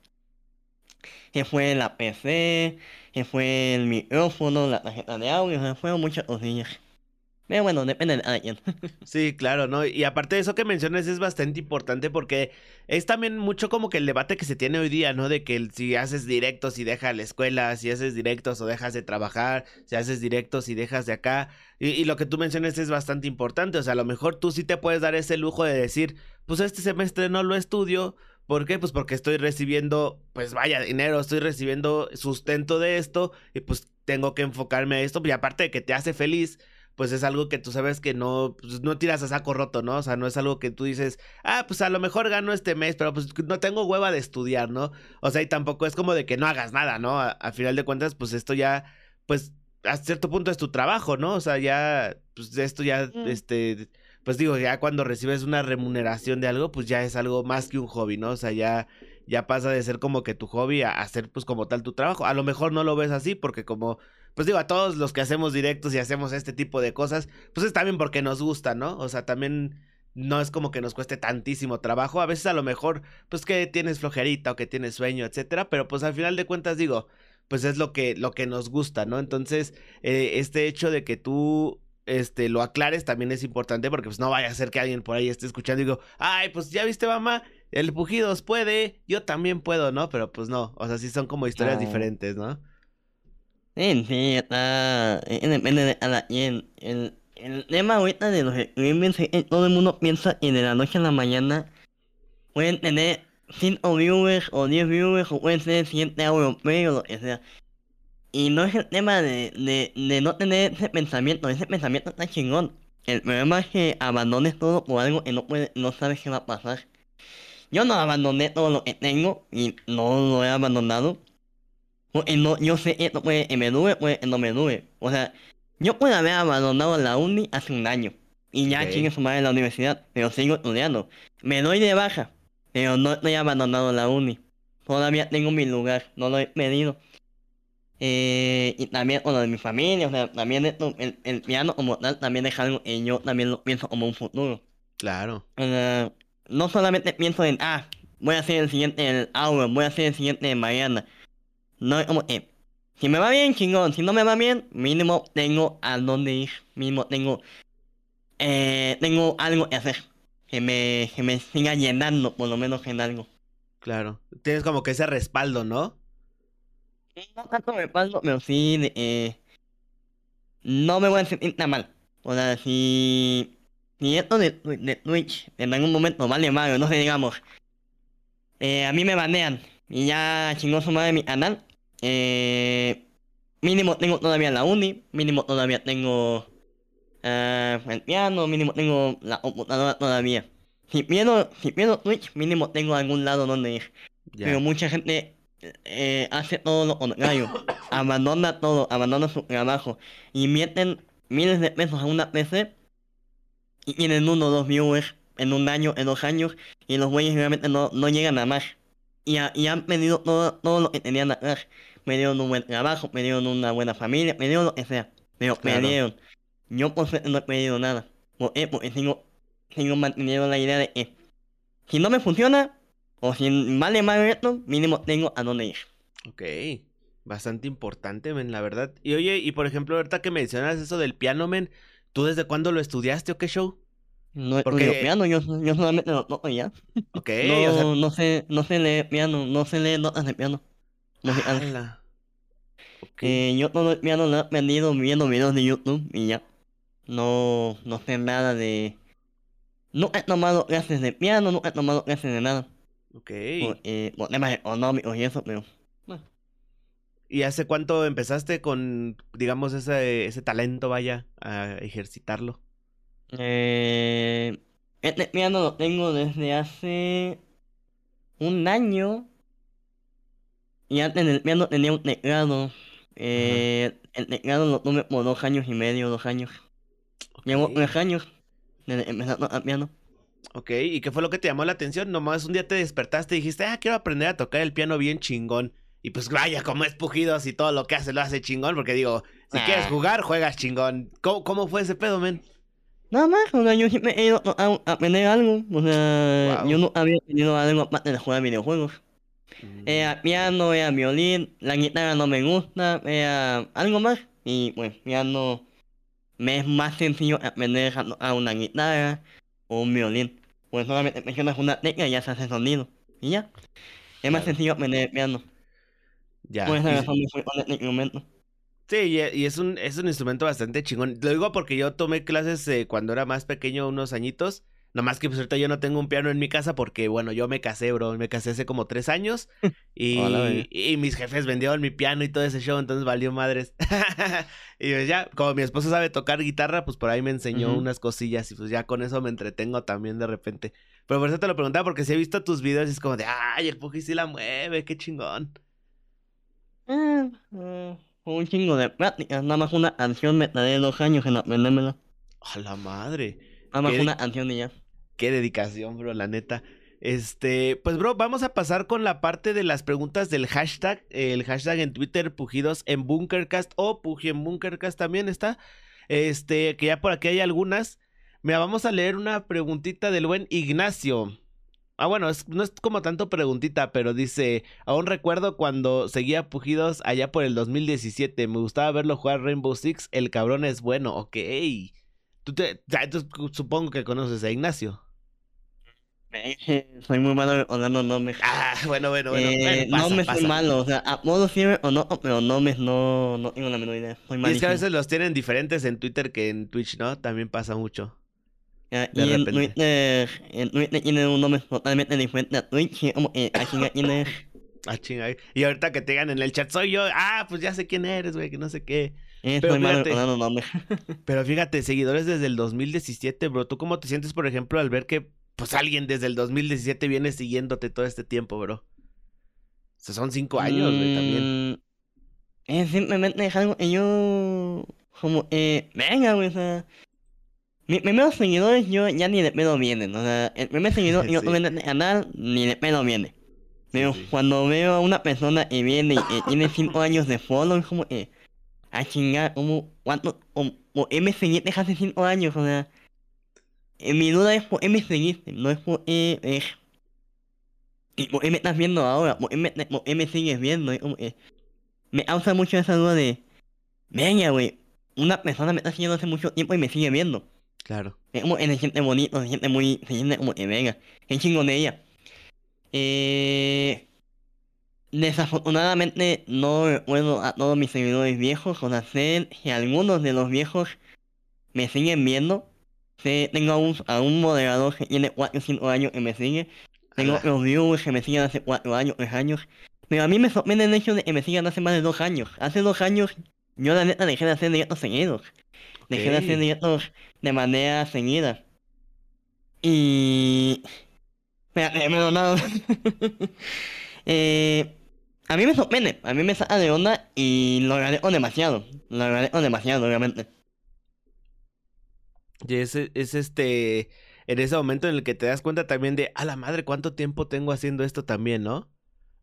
Que fue la PC, que fue el micrófono, la tarjeta de audio, o sea, fueron muchas cosillas. Pero bueno, depende de alguien. Sí, claro, ¿no? Y aparte de eso que mencionas es bastante importante porque es también mucho como que el debate que se tiene hoy día, ¿no? De que si haces directos y dejas la escuela, si haces directos o dejas de trabajar, si haces directos y dejas de acá. Y, y lo que tú mencionas es bastante importante, o sea, a lo mejor tú sí te puedes dar ese lujo de decir, pues este semestre no lo estudio. ¿Por qué? Pues porque estoy recibiendo, pues vaya dinero, estoy recibiendo sustento de esto y pues tengo que enfocarme a esto. Y aparte de que te hace feliz, pues es algo que tú sabes que no, pues no tiras a saco roto, ¿no? O sea, no es algo que tú dices, ah, pues a lo mejor gano este mes, pero pues no tengo hueva de estudiar, ¿no? O sea, y tampoco es como de que no hagas nada, ¿no? A, a final de cuentas, pues esto ya, pues a cierto punto es tu trabajo, ¿no? O sea, ya, pues esto ya, Mm. este, pues digo, ya cuando recibes una remuneración de algo, pues ya es algo más que un hobby, ¿no? O sea, ya, ya pasa de ser como que tu hobby a, ser pues como tal tu trabajo. A lo mejor no lo ves así porque como, pues digo, a todos los que hacemos directos y hacemos este tipo de cosas, pues es también porque nos gusta, ¿no? O sea, también no es como que nos cueste tantísimo trabajo. A veces a lo mejor, pues que tienes flojerita o que tienes sueño, etcétera, pero pues al final de cuentas digo, pues es lo que, lo que nos gusta, ¿no? Entonces, eh, este hecho de que tú este, lo aclares también es importante porque pues no vaya a ser que alguien por ahí esté escuchando y digo, ay, pues ya viste mamá, el Pujidos puede, yo también puedo, ¿no? Pero pues no, o sea, sí son como historias diferentes, ¿no? Sí, sí, está. Depende de quien. El, el tema ahorita de los streamers es que todo el mundo piensa que de la noche a la mañana pueden tener 5 viewers o 10 viewers o pueden ser 7 europeos o lo que sea. y no es el tema de, de, de no tener ese pensamiento, ese pensamiento está chingón. El problema es que abandones todo por algo que no, puede, no sabes qué va a pasar. Yo no abandoné todo lo que tengo y no lo he abandonado. Porque no, yo sé que esto puede que me dure, puede que no me dure. O sea, yo puedo haber abandonado la uni hace un año. Y ya Ok. chingue su madre en la universidad, pero sigo estudiando. Me doy de baja, pero no estoy abandonado la uni. Todavía tengo mi lugar, no lo he pedido. Eh, y también lo de mi familia, o sea, también esto, el, el piano como tal también es algo que yo también lo pienso como un futuro. Claro. O sea, no solamente pienso en, ah, voy a hacer el siguiente el ahora, voy a hacer el siguiente de mañana. No es como que, si me va bien, chingón, si no me va bien, mínimo tengo a dónde ir, mínimo tengo, eh, tengo algo que hacer, que me, que me siga llenando, por lo menos en algo. Claro. Tienes como que ese respaldo, ¿no? No tanto respaldo, pero sí, de, eh, no me voy a sentir tan mal. O sea, si, si esto de, de Twitch en algún momento vale malo, no sé, digamos, eh, a mí me banean y ya chingó su madre mi canal, eh, mínimo tengo todavía la uni, mínimo todavía tengo eh, el piano, mínimo tengo la computadora todavía. Si pierdo, si pierdo Twitch, mínimo tengo algún lado donde ir. Ya. Pero mucha gente eh, hace todo lo contrario. abandona todo, abandona su trabajo. Y meten miles de pesos a una PC y tienen uno o dos viewers en un año, en dos años. Y los güeyes realmente no, no llegan a más. Y, ha- y han pedido todo, todo lo que tenían atrás. Me dieron un buen trabajo, me dieron una buena familia, me dieron lo que sea. Pero Claro. me dieron. Yo por no he pedido nada. ¿Por qué? Porque sigo, sigo manteniendo la idea de que si no me funciona, o si vale mal esto, mínimo tengo a dónde ir. Ok. Bastante importante, men, la verdad. Y oye, y por ejemplo, ahorita que mencionas eso del piano, men, ¿tú desde cuándo lo estudiaste o qué show? No Porque- estudio piano, yo, yo solamente lo toco ya. Ok, no, o sea, no sé, no sé leer piano, no sé leer notas de piano. musicales. ala. Ok. Eh, yo todo el piano lo he aprendido viendo videos de YouTube y ya. No, no sé nada de... No he tomado clases de piano, no he tomado clases de nada. ok. Por, eh, por temas económicos y eso, pero... ¿Y hace cuánto empezaste con, digamos, ese, ese talento, vaya, a ejercitarlo? Eh, este piano lo tengo desde hace un año. Y antes del piano tenía un teclado. Eh, el teclado lo tuve por dos años y medio, dos años. Llevo Ok. tres años desde empezar a piano. Ok, ¿y qué fue lo que te llamó la atención? Nomás un día te despertaste y dijiste, ah, quiero aprender a tocar el piano bien chingón. Y pues vaya, como es pujidos y todo lo que hace lo hace chingón, porque digo, si quieres jugar, juegas chingón. ¿Cómo, cómo fue ese pedo, men? Nada más, o sea, yo siempre he ido a, a aprender algo. O sea, yo no había tenido algo aparte de jugar videojuegos. Era piano, era violín, la guitarra no me gusta, era algo más. Y pues piano me es más sencillo aprender a una guitarra o un violín. Pues solamente presionas una tecla y ya se hace sonido. Y ya. Es más sencillo aprender piano. Ya. Por esa y-. Sí, y, y es un, es un instrumento bastante chingón. Lo digo porque yo tomé clases eh, cuando era más pequeño, unos añitos. Nomás que pues ahorita yo no tengo un piano en mi casa porque, bueno, yo me casé, bro. Me casé hace como tres años. Y, Hola, y mis jefes vendieron mi piano y todo ese show, entonces valió madres. y pues ya, como mi esposo sabe tocar guitarra, pues por ahí me enseñó unas cosillas y pues ya con eso me entretengo también de repente. Pero por eso te lo preguntaba porque si he visto tus videos y es como de, ay, el Puji sí la mueve, qué chingón. Ah, con un chingo de práctica. Nada más una canción me tardé dos años en aprendérmela. A la madre. Nada más una canción y ya. Qué dedicación, bro, la neta. Este, pues, bro, vamos a pasar con la parte de las preguntas del hashtag. El hashtag en Twitter, Pujidos en Bunkercast o Puji en Bunkercast también está. Este, que ya por aquí hay algunas. Mira, vamos a leer una preguntita del buen Ignacio. Ah, bueno, es- no es como tanto preguntita, pero dice, aún recuerdo cuando seguía Pujidos allá por el 2017, me gustaba verlo jugar Rainbow Six, el cabrón es bueno, ok. Tú te, ya, tú supongo que conoces a Ignacio. Eh, Soy muy malo recordando nombres. Ah, bueno, bueno, bueno. Eh, bueno, pasa, nombres pasa. soy malo, o sea, a modo sirve o no, pero nombres no, no tengo la menor idea. Soy Y es que a veces los tienen diferentes en Twitter que en Twitch, ¿no? También pasa mucho. Y repente. Twitter, en Twitter tiene un nombre totalmente diferente a Twitch, como aquí ya tiene Ah, chinga. Y ahorita que te digan en el chat, soy yo. Ah, pues ya sé quién eres, güey, que no sé qué. Eh, Pero fíjate. Pero seguidores desde el 2017, bro. ¿Tú cómo te sientes, por ejemplo, al ver que pues alguien desde el 2017 viene siguiéndote todo este tiempo, bro? O sea, son cinco años, güey, también. Mm, Es simplemente algo que yo. Como, eh, venga, güey, o sea. Primeros seguidores yo ya ni de pedo vienen, o sea, el primer seguidor que yo en el canal ni de pedo viene. Pero cuando veo a una persona que viene y que tiene 5 años de follow, es como que. A chingar, como. ¿Cuánto? Como, ¿por qué me seguiste hace 5 años? O sea. eh, mi duda es por me seguiste, no es por qué. Es, y por me estás viendo ahora, por me, por me sigues viendo. Es como que me causa mucho esa duda de. Venga, güey. Una persona me está siguiendo hace mucho tiempo y me sigue viendo. Claro. Se siente bonito, se siente muy, se siente como que venga, qué chingón de ella. Eh, desafortunadamente no recuerdo a todos mis seguidores viejos, o sea, sé que algunos de los viejos me siguen viendo. Sé, tengo a un, a un moderador que tiene 4 o 5 años que me sigue. Tengo los viewers que me siguen hace 4 años, 3 años. Pero a mí me sorprende el hecho de que me sigan hace más de 2 años. Hace 2 años yo la neta dejé de hacer directos seguidos. Dejé de hacer directos de manera seguida. Y... Me he donado. a mí me sorprende, a mí me saca de onda y lo agradezco demasiado. Lo agradezco demasiado, obviamente. Y es, es este, en ese momento en el que te das cuenta también de, a la madre, ¿cuánto tiempo tengo haciendo esto también, no?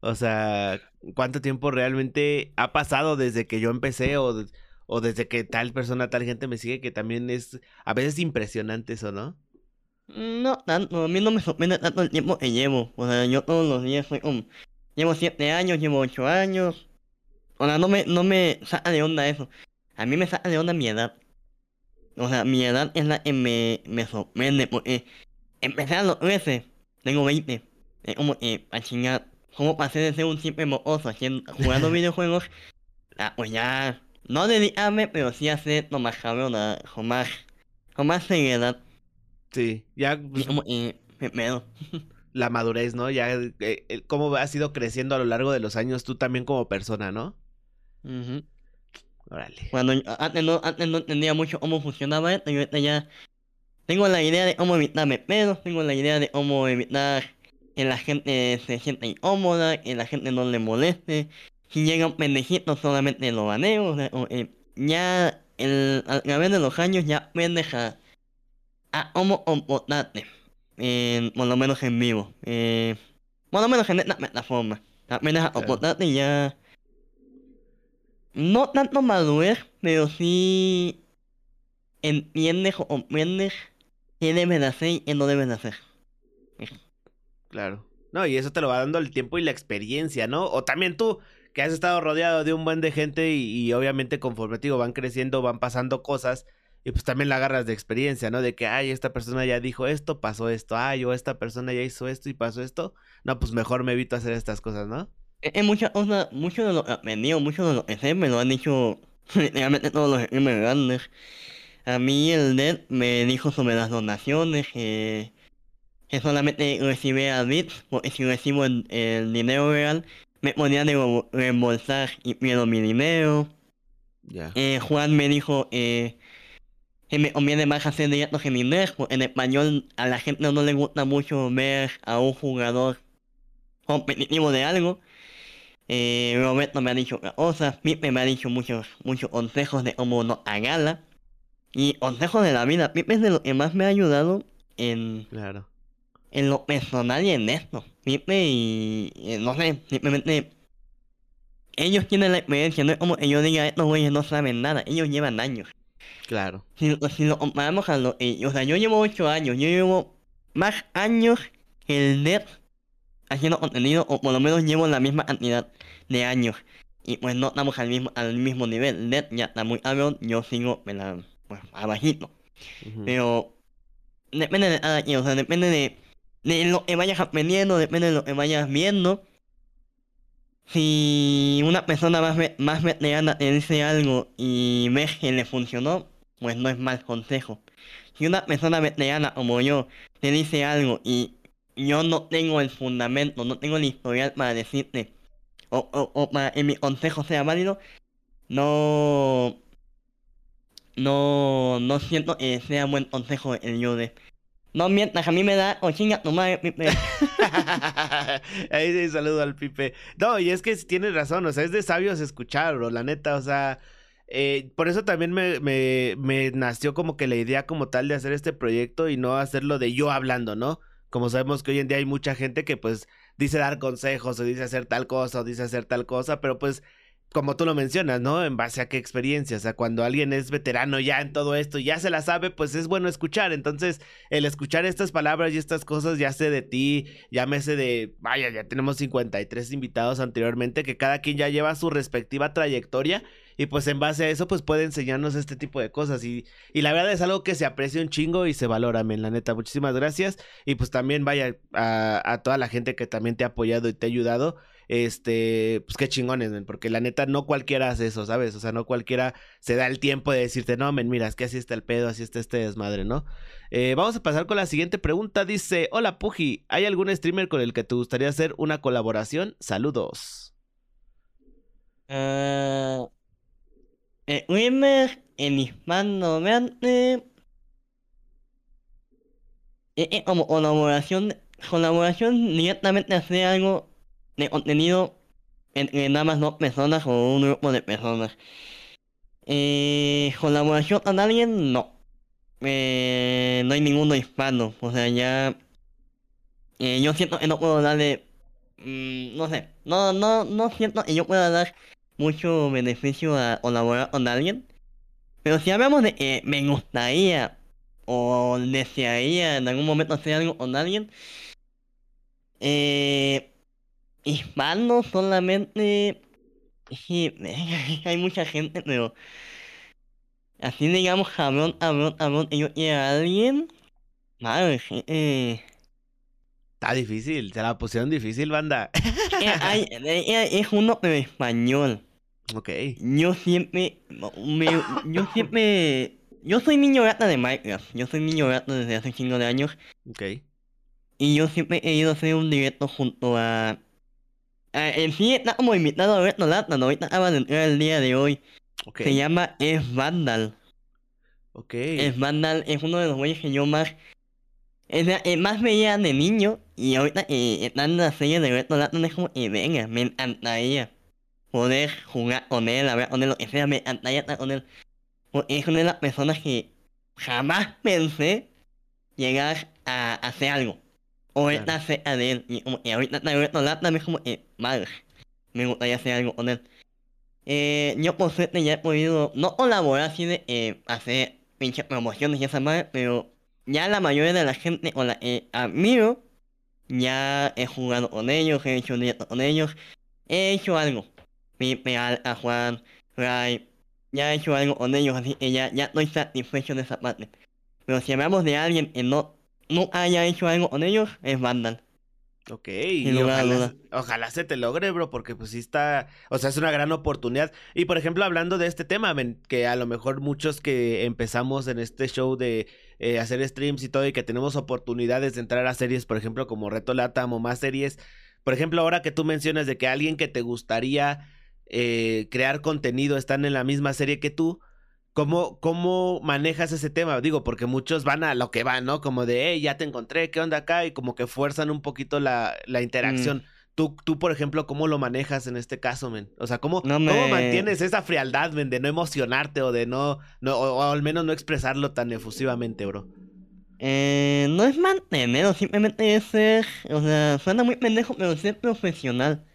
O sea, ¿cuánto tiempo realmente ha pasado desde que yo empecé o, o desde que tal persona, tal gente me sigue? Que también es a veces impresionante eso, ¿no? No tanto, a mí no me sorprende tanto el tiempo que llevo. O sea, yo todos los días soy como... Llevo 7 años, llevo 8 años. O sea, no me, no me saca de onda eso. A mí me saca de onda mi edad. O sea, mi edad es la que me, me sorprende porque empecé a los 13, tengo 20. Es como que, a chingar, ¿cómo pasé de ser un simple mocoso haciendo, jugando videojuegos? Ah, pues ya, no dedicarme, pero sí hacer lo más cabrón, ah, con más, con más seriedad. Sí, ya Y pues, como que, me la madurez, ¿no? Ya eh, cómo has ido creciendo a lo largo de los años tú también como persona, ¿no? Ujú. Órale. Cuando yo- antes no, antes no entendía mucho cómo funcionaba esto, yo ahorita ya tengo la idea de cómo evitarme pedos, tengo la idea de cómo evitar que la gente se sienta incómoda, que la gente no le moleste. Si llega un pendejito solamente lo baneo, o eh, ya el, a través de los años ya aprendes a, a cómo comportarte, en- por lo menos en vivo, eh, por lo menos en esta plataforma. Aprendes a comportarte y ya no tanto madurez, pero sí entiendes o comprendes qué debes de hacer y qué no debes de hacer. Claro. No, y eso te lo va dando el tiempo y la experiencia, ¿no? O también tú, que has estado rodeado de un buen de gente y, y obviamente conforme digo, van creciendo, van pasando cosas y pues también la agarras de experiencia, ¿no? De que, ay, esta persona ya dijo esto, pasó esto, ay, o esta persona ya hizo esto y pasó esto. No, pues mejor me evito hacer estas cosas, ¿no? Es es muchas cosas, mucho de lo que aprendí o mucho de lo que me lo han dicho literalmente todos los streamers grandes. A mí el NET me dijo sobre las donaciones, que, que solamente recibía bits, porque si recibo el, el dinero real, me podían reembo- reembolsar y pierdo mi dinero. Eh, Juan me dijo eh, que me conviene más hacer directos en inglés, porque en español a la gente no le gusta mucho ver a un jugador competitivo de algo. Eh, Roberto me ha dicho cosas, Pipe me ha dicho muchos, muchos consejos de cómo no hagarla. Y consejos de la vida. Pipe es de lo que más me ha ayudado en, Claro. En lo personal y en esto. Pipe y, eh, no sé, simplemente ellos tienen la experiencia, no es como que yo diga estos güeyes no saben nada, ellos llevan años. Claro. Si, lo- si lo comparamos a lo que- o sea, yo llevo 8 años, yo llevo más años que el net haciendo contenido, o por lo menos llevo la misma cantidad de años. Y pues no estamos al mismo, al mismo nivel. El net ya está muy cabrón, yo sigo en la- pues, abajito. Pero depende de cada quien, o sea, depende de, de lo que vayas aprendiendo, depende de lo que vayas viendo. Si una persona más, más veterana te dice algo y ves que le funcionó, pues no es mal consejo. Si una persona veterana como yo te dice algo y yo no tengo el fundamento, no tengo el historial para decirte o, o, o para que mi consejo sea válido, no, no, no siento que sea buen consejo el yo de, no mientas, a mí me da, o chinga tu madre. Ahí sí, saludo al Pipe. No, y es que tienes razón, o sea, es de sabios escuchar, bro, la neta, o sea, eh, por eso también me, me, me nació como que la idea como tal de hacer este proyecto y no hacerlo de yo hablando, ¿no? Como sabemos que hoy en día hay mucha gente que pues dice dar consejos o dice hacer tal cosa o dice hacer tal cosa, pero pues como tú lo mencionas, ¿no? En base a qué experiencia, o sea, cuando alguien es veterano ya en todo esto ya se la sabe, pues es bueno escuchar. Entonces, el escuchar estas palabras y estas cosas ya sé de ti, ya me sé de, vaya, ya tenemos 53 invitados anteriormente, que cada quien ya lleva su respectiva trayectoria y pues en base a eso, pues puede enseñarnos este tipo de cosas. Y, y la verdad es algo que se aprecia un chingo y se valora, men, la neta. Muchísimas gracias. Y pues también vaya a, a toda la gente que también te ha apoyado y te ha ayudado este, pues qué chingones, men, porque la neta no cualquiera hace eso, ¿sabes? O sea, no cualquiera se da el tiempo de decirte, no, men, mira, es que así está el pedo, así está este desmadre, ¿no? Eh, vamos a pasar con la siguiente pregunta. Dice, hola Puji, ¿hay algún streamer con el que te gustaría hacer una colaboración? Saludos. Uh, streamer en hispanohablante. Eh, como colaboración, colaboración directamente hacer algo de contenido entre nada más dos personas o un grupo de personas. Eh, colaboración con alguien, no. Eh, no hay ninguno hispano. O sea, ya. Eh, yo siento que no puedo darle. Mm, no sé. No, no, no siento que yo pueda dar mucho beneficio a colaborar con alguien. Pero si hablamos de me gustaría o desearía en algún momento hacer algo con alguien. Eh, hispano solamente. Sí, hay mucha gente, pero. Así digamos, cabrón, cabrón, cabrón, y alguien. Madre, eh. Está difícil, se la pusieron difícil, banda. Eh, hay, eh, es uno pero español. ok. Yo siempre. Me, yo siempre. Yo soy niño gata de Minecraft. Yo soy niño gato desde hace chingo de años. Ok. Y yo siempre he ido a hacer un directo junto a Ah, en sí está como invitado a Reto Lata, ¿no? Acaba de entrar el día de hoy. Ok. Se llama Es Vandal. Ok. Es Vandal es uno de los güeyes que yo más. O sea, eh, más veía de niño. Y ahorita eh, están en la serie de Reto Lata, es como, eh, venga, me encantaría poder jugar con él, hablar con él, lo que sea, me encantaría estar con él. Porque es una de las personas que jamás pensé llegar a hacer algo. O Claro. cerca de él. Y, como, y ahorita está Reto Lata, es como, eh, madre, me gustaría hacer algo con él. Eh, yo por suerte ya he podido, no colaborar así de eh, hacer pinches promociones y esa madre, pero ya la mayoría de la gente con la que admiro, ya he jugado con ellos, he hecho directo con ellos, he hecho algo. Pipe, Al, a Juan, Ray, ya he hecho algo con ellos, así que ya, ya estoy satisfecho de esa parte. Pero si hablamos de alguien que no, no haya hecho algo con ellos, es Vandal. Ok, y ojalá, ojalá se te logre, bro, porque pues sí está, o sea, es una gran oportunidad. Y por ejemplo, hablando de este tema, men, que a lo mejor muchos que empezamos en este show de eh, hacer streams y todo y que tenemos oportunidades de entrar a series, por ejemplo, como Reto Latam o más series, por ejemplo, ahora que tú mencionas de que alguien que te gustaría eh, crear contenido están en la misma serie que tú, ¿Cómo, ¿Cómo manejas ese tema? Digo, porque muchos van a lo que van, ¿no? Como de, hey, ya te encontré, ¿qué onda acá? Y como que fuerzan un poquito la, la interacción. Tú, tú, por ejemplo, ¿cómo lo manejas en este caso, men? O sea, ¿cómo, No ¿cómo mantienes esa frialdad, men, de no emocionarte o de no, no o, o al menos no expresarlo tan efusivamente, bro? Eh, no es mantener, simplemente es ser, o sea, suena muy pendejo, pero ser profesional.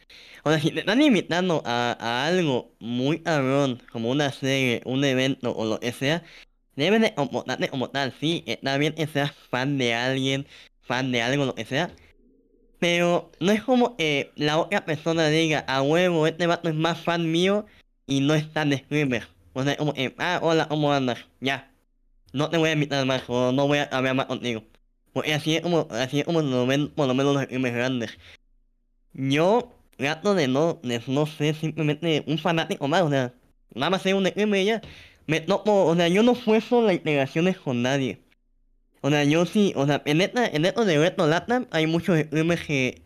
Sea, si te están invitando a, a algo muy cabrón, como una serie, un evento o lo que sea, debes de comportarte como tal. Sí, está bien que seas fan de alguien, fan de algo, lo que sea. Pero no es como que la otra persona diga, a huevo, este vato es más fan mío y no es tan streamer. O sea, como, eh, ah, hola, ¿cómo andas? Ya. No te voy a invitar más o no voy a hablar más contigo. Porque así es como, así es como por lo menos los streamers grandes. Yo trato de no, de no ser simplemente un fanático más, o sea, nada más ser un streamer y ya. Me topo, o sea, yo no fuerzo las integraciones con nadie. O sea, yo sí, o sea, en esta, en esto de Reto Latam hay muchos streamers que,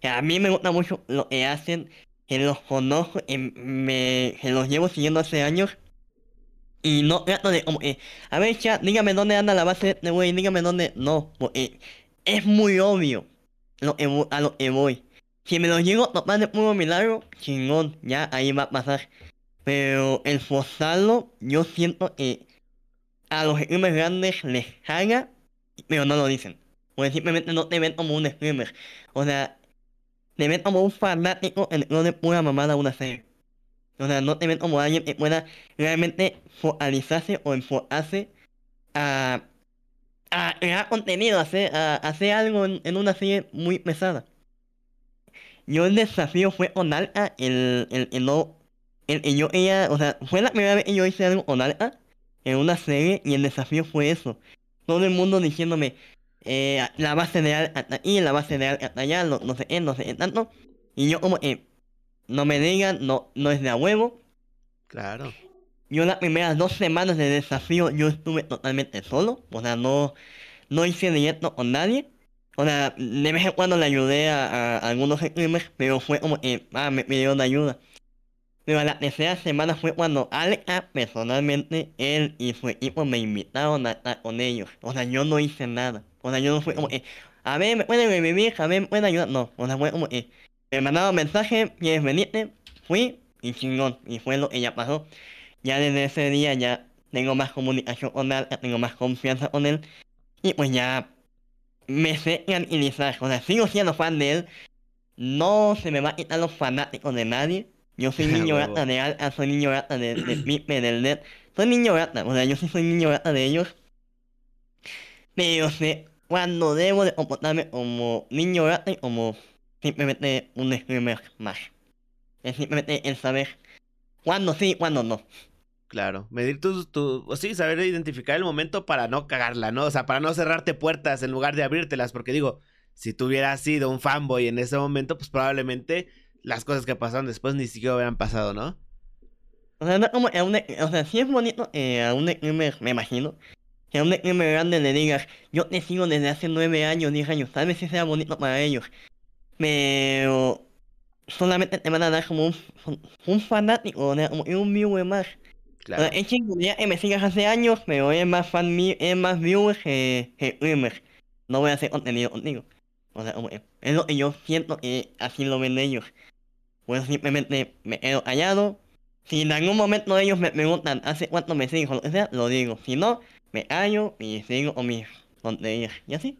que a mí me gusta mucho lo que hacen que los conozco, y me, que los llevo siguiendo hace años. Y no trato de como, eh, a ver, chat, dígame dónde anda la base de este güey, dígame dónde. No, porque es muy obvio lo que a lo que voy. Si me lo llego a topar de puro milagro, chingón, ya ahí va a pasar. Pero el forzarlo, yo siento que a los streamers grandes les caga, pero no lo dicen. Porque simplemente no te ven como un streamer. O sea, te ven como un fanático en no de pura mamada una serie. O sea, no te ven como alguien que pueda realmente focalizarse o enfocarse a, a crear contenido, a hacer, hacer algo en una serie muy pesada. Yo el desafío fue con Alka, el, el, el no, el, el yo ella, o sea, fue la primera vez que yo hice algo con Alka en una serie y el desafío fue eso. Todo el mundo diciéndome, eh, la base de Alka hasta aquí, la base de Alka hasta allá, no, no sé qué, no sé qué tanto. Y yo como, eh, no me digan, no, no es de a huevo. Claro. Yo las primeras dos semanas de desafío yo estuve totalmente solo, o sea, no, no hice directo con nadie. O sea, de vez en cuando le ayudé a, a algunos streamers, pero fue como que, ah, me pidieron ayuda. Pero a la tercera semana fue cuando Alexa, personalmente, él y su equipo me invitaron a estar con ellos. O sea, yo no hice nada. O sea, yo no fui como que, a ver, ¿me pueden revivir? A ver, ¿me pueden ayudar? No, o sea, fue como que, me mandaron mensaje, ¿quieres venirte? Fui, y chingón, y fue lo que ya pasó. Ya desde ese día ya tengo más comunicación con ya tengo más confianza con él. Y pues ya me sé tranquilizar. O sea, sigo siendo fan de él. No se me va a quitar los fanáticos de nadie. Yo soy niño rata de Alca, soy niño rata de, de Pipe, del Net. Soy niño rata, o sea, yo sí soy niño rata de ellos. Pero sé cuando debo de comportarme como niño rata y como simplemente un streamer más. Es simplemente el saber cuándo sí y cuándo no. Claro, medir tus, tu, o sí, saber identificar el momento para no cagarla, ¿no? O sea, para no cerrarte puertas en lugar de abrírtelas, porque digo, si tú hubieras sido un fanboy en ese momento, pues probablemente las cosas que pasaron después ni siquiera hubieran pasado, ¿no? O sea, no como a un, o sea, sí es bonito eh, a un streamer, me imagino, que a un streamer grande le digas, yo te sigo desde hace nueve años, diez años, tal vez sí sea bonito para ellos, pero solamente te van a dar como un, un fanático, o sea, como un viewer más. Claro. es chico, ya que me sigas hace años, pero es más fan mío, es más viewer que, que. No voy a hacer contenido contigo. O sea, que es lo que yo siento que así lo ven ellos. Pues simplemente me quedo callado. Si en algún momento ellos me preguntan hace cuánto me siguen o lo que sea, lo digo. Si no, me callo y sigo con mis tonterías. Y así.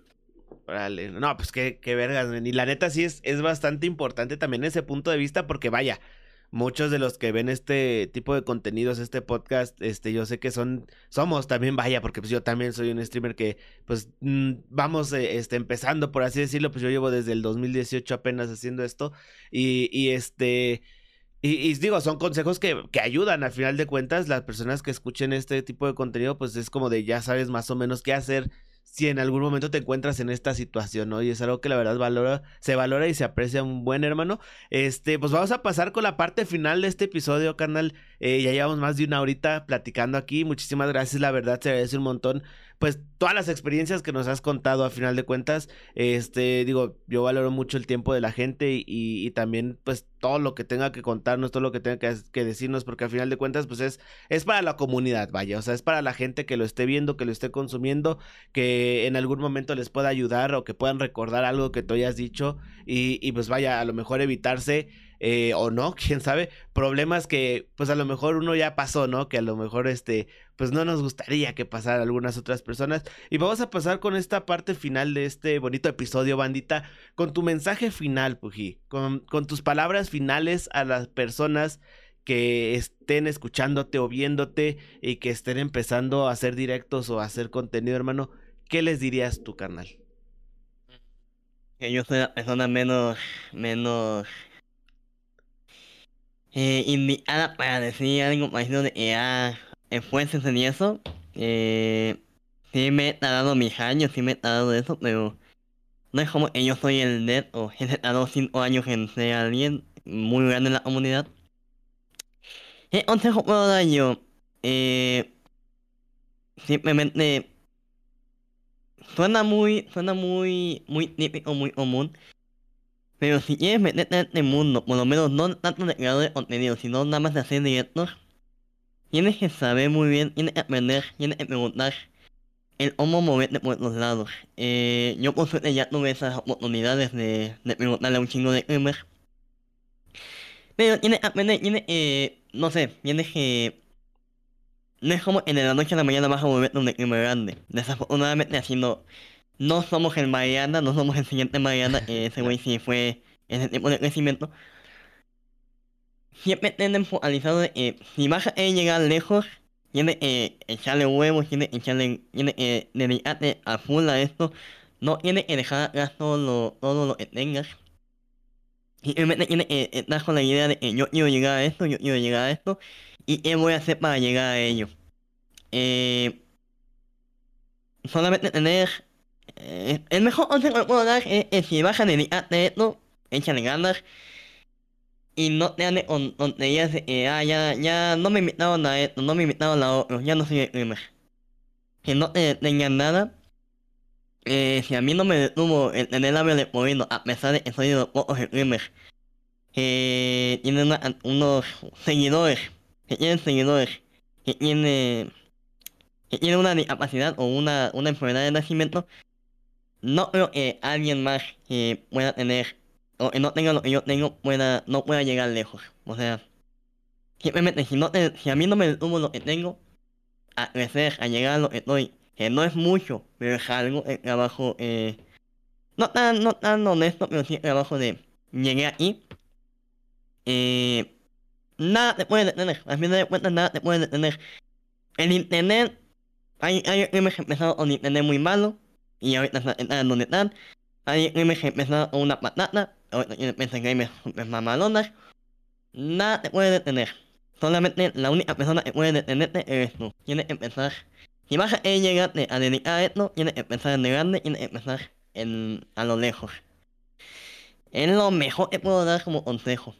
Órale. No, pues qué, qué vergas, men. Y la neta sí es, es bastante importante también ese punto de vista, porque vaya, muchos de los que ven este tipo de contenidos, este podcast, este, yo sé que son, somos también, vaya, porque pues yo también soy un streamer que, pues, mm, vamos, eh, este, empezando, por así decirlo, pues yo llevo desde el 2018 apenas haciendo esto, y, y este... Y, y digo, son consejos que, que ayudan al final de cuentas. Las personas que escuchen este tipo de contenido, pues es como de ya sabes más o menos qué hacer si en algún momento te encuentras en esta situación, ¿no? Y es algo que la verdad valora, se valora y se aprecia un buen hermano. Este, pues vamos a pasar con la parte final de este episodio, carnal. Eh, ya llevamos más de una horita platicando aquí. Muchísimas gracias, la verdad, se agradece un montón. Pues todas las experiencias que nos has contado a final de cuentas, este, digo, yo valoro mucho el tiempo de la gente y, y también, pues, todo lo que tenga que contarnos, todo lo que tenga que, decirnos, porque a final de cuentas, pues, es, es para la comunidad, vaya, o sea, es para la gente que lo esté viendo, que lo esté consumiendo, que en algún momento les pueda ayudar o que puedan recordar algo que tú hayas dicho y, y pues, vaya, a lo mejor evitarse eh, o no, quién sabe, problemas que pues a lo mejor uno ya pasó, ¿no? Que a lo mejor este, pues no nos gustaría que pasara a algunas otras personas. Y vamos a pasar con esta parte final de este bonito episodio, bandita, con tu mensaje final, Puji, con, con tus palabras finales a las personas que estén escuchándote o viéndote y que estén empezando a hacer directos o a hacer contenido, hermano, ¿qué les dirías tú, carnal? Que yo soy la persona menos, menos eh, indicada para decir algo parecido de que ah, esfuerces en eso. Eh, sí me he tardado mis años, sí me he tardado eso, pero no es como que yo soy el dead o he tardado cinco años en ser alguien muy grande en la comunidad. ¿Qué consejo puedo dar yo? Eh, simplemente suena muy, suena muy, muy típico, muy común. Pero si quieres meterte en este mundo, por lo menos no tanto de creador de contenido, sino nada más de hacer directos, tienes que saber muy bien, tienes que aprender, tienes que preguntar el cómo moverte por los lados. Eh, yo por suerte ya tuve esas oportunidades de, de preguntarle a un chingo de streamers. Pero tienes que aprender, tienes eh, no sé, tienes que... No es como en la noche a la mañana vas a moverte un streamer grande. Desafortunadamente haciendo... No somos el Mariana, no somos el siguiente Mariana, eh, ese güey sí fue ese tipo de crecimiento. Siempre tienen focalizado de que si vas a llegar lejos, tiene que echarle huevos, tiene que echarle, tiene que dedicarte a full a esto. No tiene que dejar atrás todo lo, todo lo que tengas. Simplemente tiene que estar con la idea de que yo quiero llegar a esto, yo quiero llegar a esto. ¿Y qué voy a hacer para llegar a ello? Eh, solamente tener... Eh, el mejor consejo que puedo dar es si vas a dedicarte a esto, échale ganas y no te ande con tonterías de que, ah, ya, ya no me invitaron a esto, no me invitaron a otro, ya no soy primer. Que no te tengan nada. Eh, si a mí no me detuvo el tener labio de moviendo, a pesar de que soy de los pocos streamers que tienen unos seguidores, que tienen seguidores, que tienen, que tienen una discapacidad o una, una enfermedad de nacimiento, no creo que alguien más que pueda tener o que no tenga lo que yo tengo pueda, no pueda llegar lejos. O sea, simplemente si, no si a mí no me detuvo lo que tengo, a crecer, a llegar a lo que estoy, que no es mucho, pero es algo, el trabajo, eh, no tan, no tan honesto, pero sí el trabajo de llegué aquí, eh, nada te puede detener, al final de cuentas nada te puede detener. El internet, hay, hay que empezado con internet muy malo, y ahorita están donde están, hay que empezado con una patata, piensan que hay mamalonas, nada te puede detener. Solamente la única persona que puede detenerte eres tú. Tienes que empezar. Si vas a llegarte a dedicar a esto, tienes que empezar en grande, tienes que empezar en, a lo lejos. Es lo mejor que puedo dar como consejo.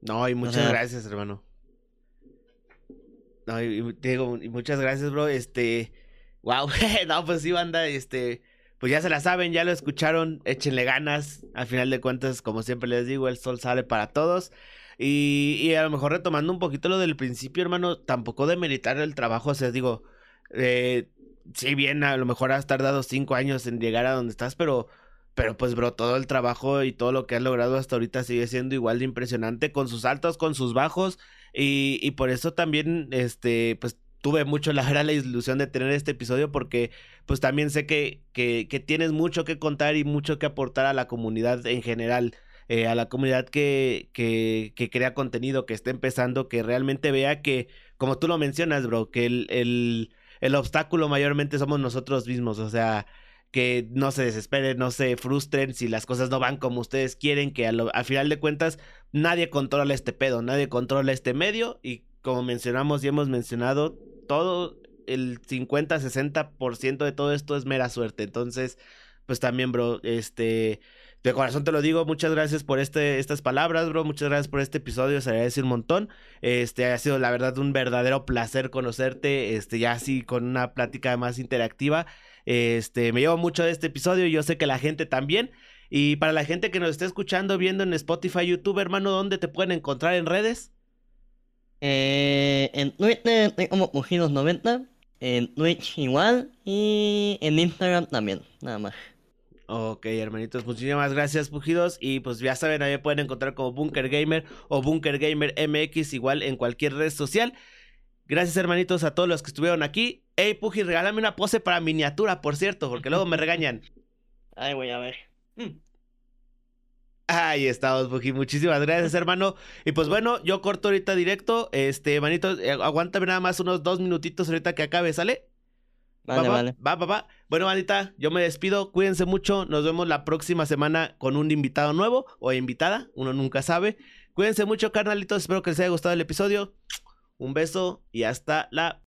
No, y muchas gracias, hermano. No, y, digo, y muchas gracias, bro. Este, wow, no, pues sí, banda, este, pues ya se la saben, ya lo escucharon, échenle ganas. Al final de cuentas, como siempre les digo, el sol sale para todos. Y, y a lo mejor retomando un poquito lo del principio, hermano, tampoco de meditar el trabajo, o sea, digo, eh, si bien a lo mejor has tardado cinco años en llegar a donde estás, pero, pero pues, bro, todo el trabajo y todo lo que has logrado hasta ahorita sigue siendo igual de impresionante, con sus altos, con sus bajos, y, y por eso también, este, pues tuve mucho la gran ilusión de tener este episodio porque pues también sé que, que, tienes mucho que contar y mucho que aportar a la comunidad en general, eh, a la comunidad que, que, que, crea contenido, que esté empezando, que realmente vea que, como tú lo mencionas, bro, que el, el, el obstáculo mayormente somos nosotros mismos, o sea, que no se desesperen, no se frustren si las cosas no van como ustedes quieren, que al final de cuentas nadie controla este pedo, nadie controla este medio y como mencionamos y hemos mencionado, todo el 50-60% de todo esto es mera suerte. Entonces, pues también, bro, este, de corazón te lo digo, muchas gracias por este, estas palabras, bro, muchas gracias por este episodio, se agradece un montón. Este, ha sido la verdad un verdadero placer conocerte, este, ya así con una plática más interactiva. Este, me llevo mucho de este episodio, yo sé que la gente también. Y para la gente que nos está escuchando, viendo en Spotify, YouTube, hermano, ¿dónde te pueden encontrar en redes? Eh, en Twitter estoy como Pujidos90, en Twitch igual y en Instagram también, nada más. Ok, hermanitos, muchísimas gracias, Pujidos. Y pues ya saben, ahí pueden encontrar como Bunker Gamer o Bunker Gamer MX, igual en cualquier red social. Gracias, hermanitos, a todos los que estuvieron aquí. Hey, Puji, regálame una pose para miniatura, por cierto, porque luego me regañan. Ay, voy a ver. Mm. Ahí estamos, Puji. Muchísimas gracias, hermano. Y pues bueno, yo corto ahorita directo. Este, manito, eh, aguántame nada más unos dos minutitos ahorita que acabe, ¿sale? Vale, va, vale. Va, va, va. Bueno, manita, yo me despido. Cuídense mucho. Nos vemos la próxima semana con un invitado nuevo o invitada. Uno nunca sabe. Cuídense mucho, carnalitos. Espero que les haya gustado el episodio. Un beso y hasta la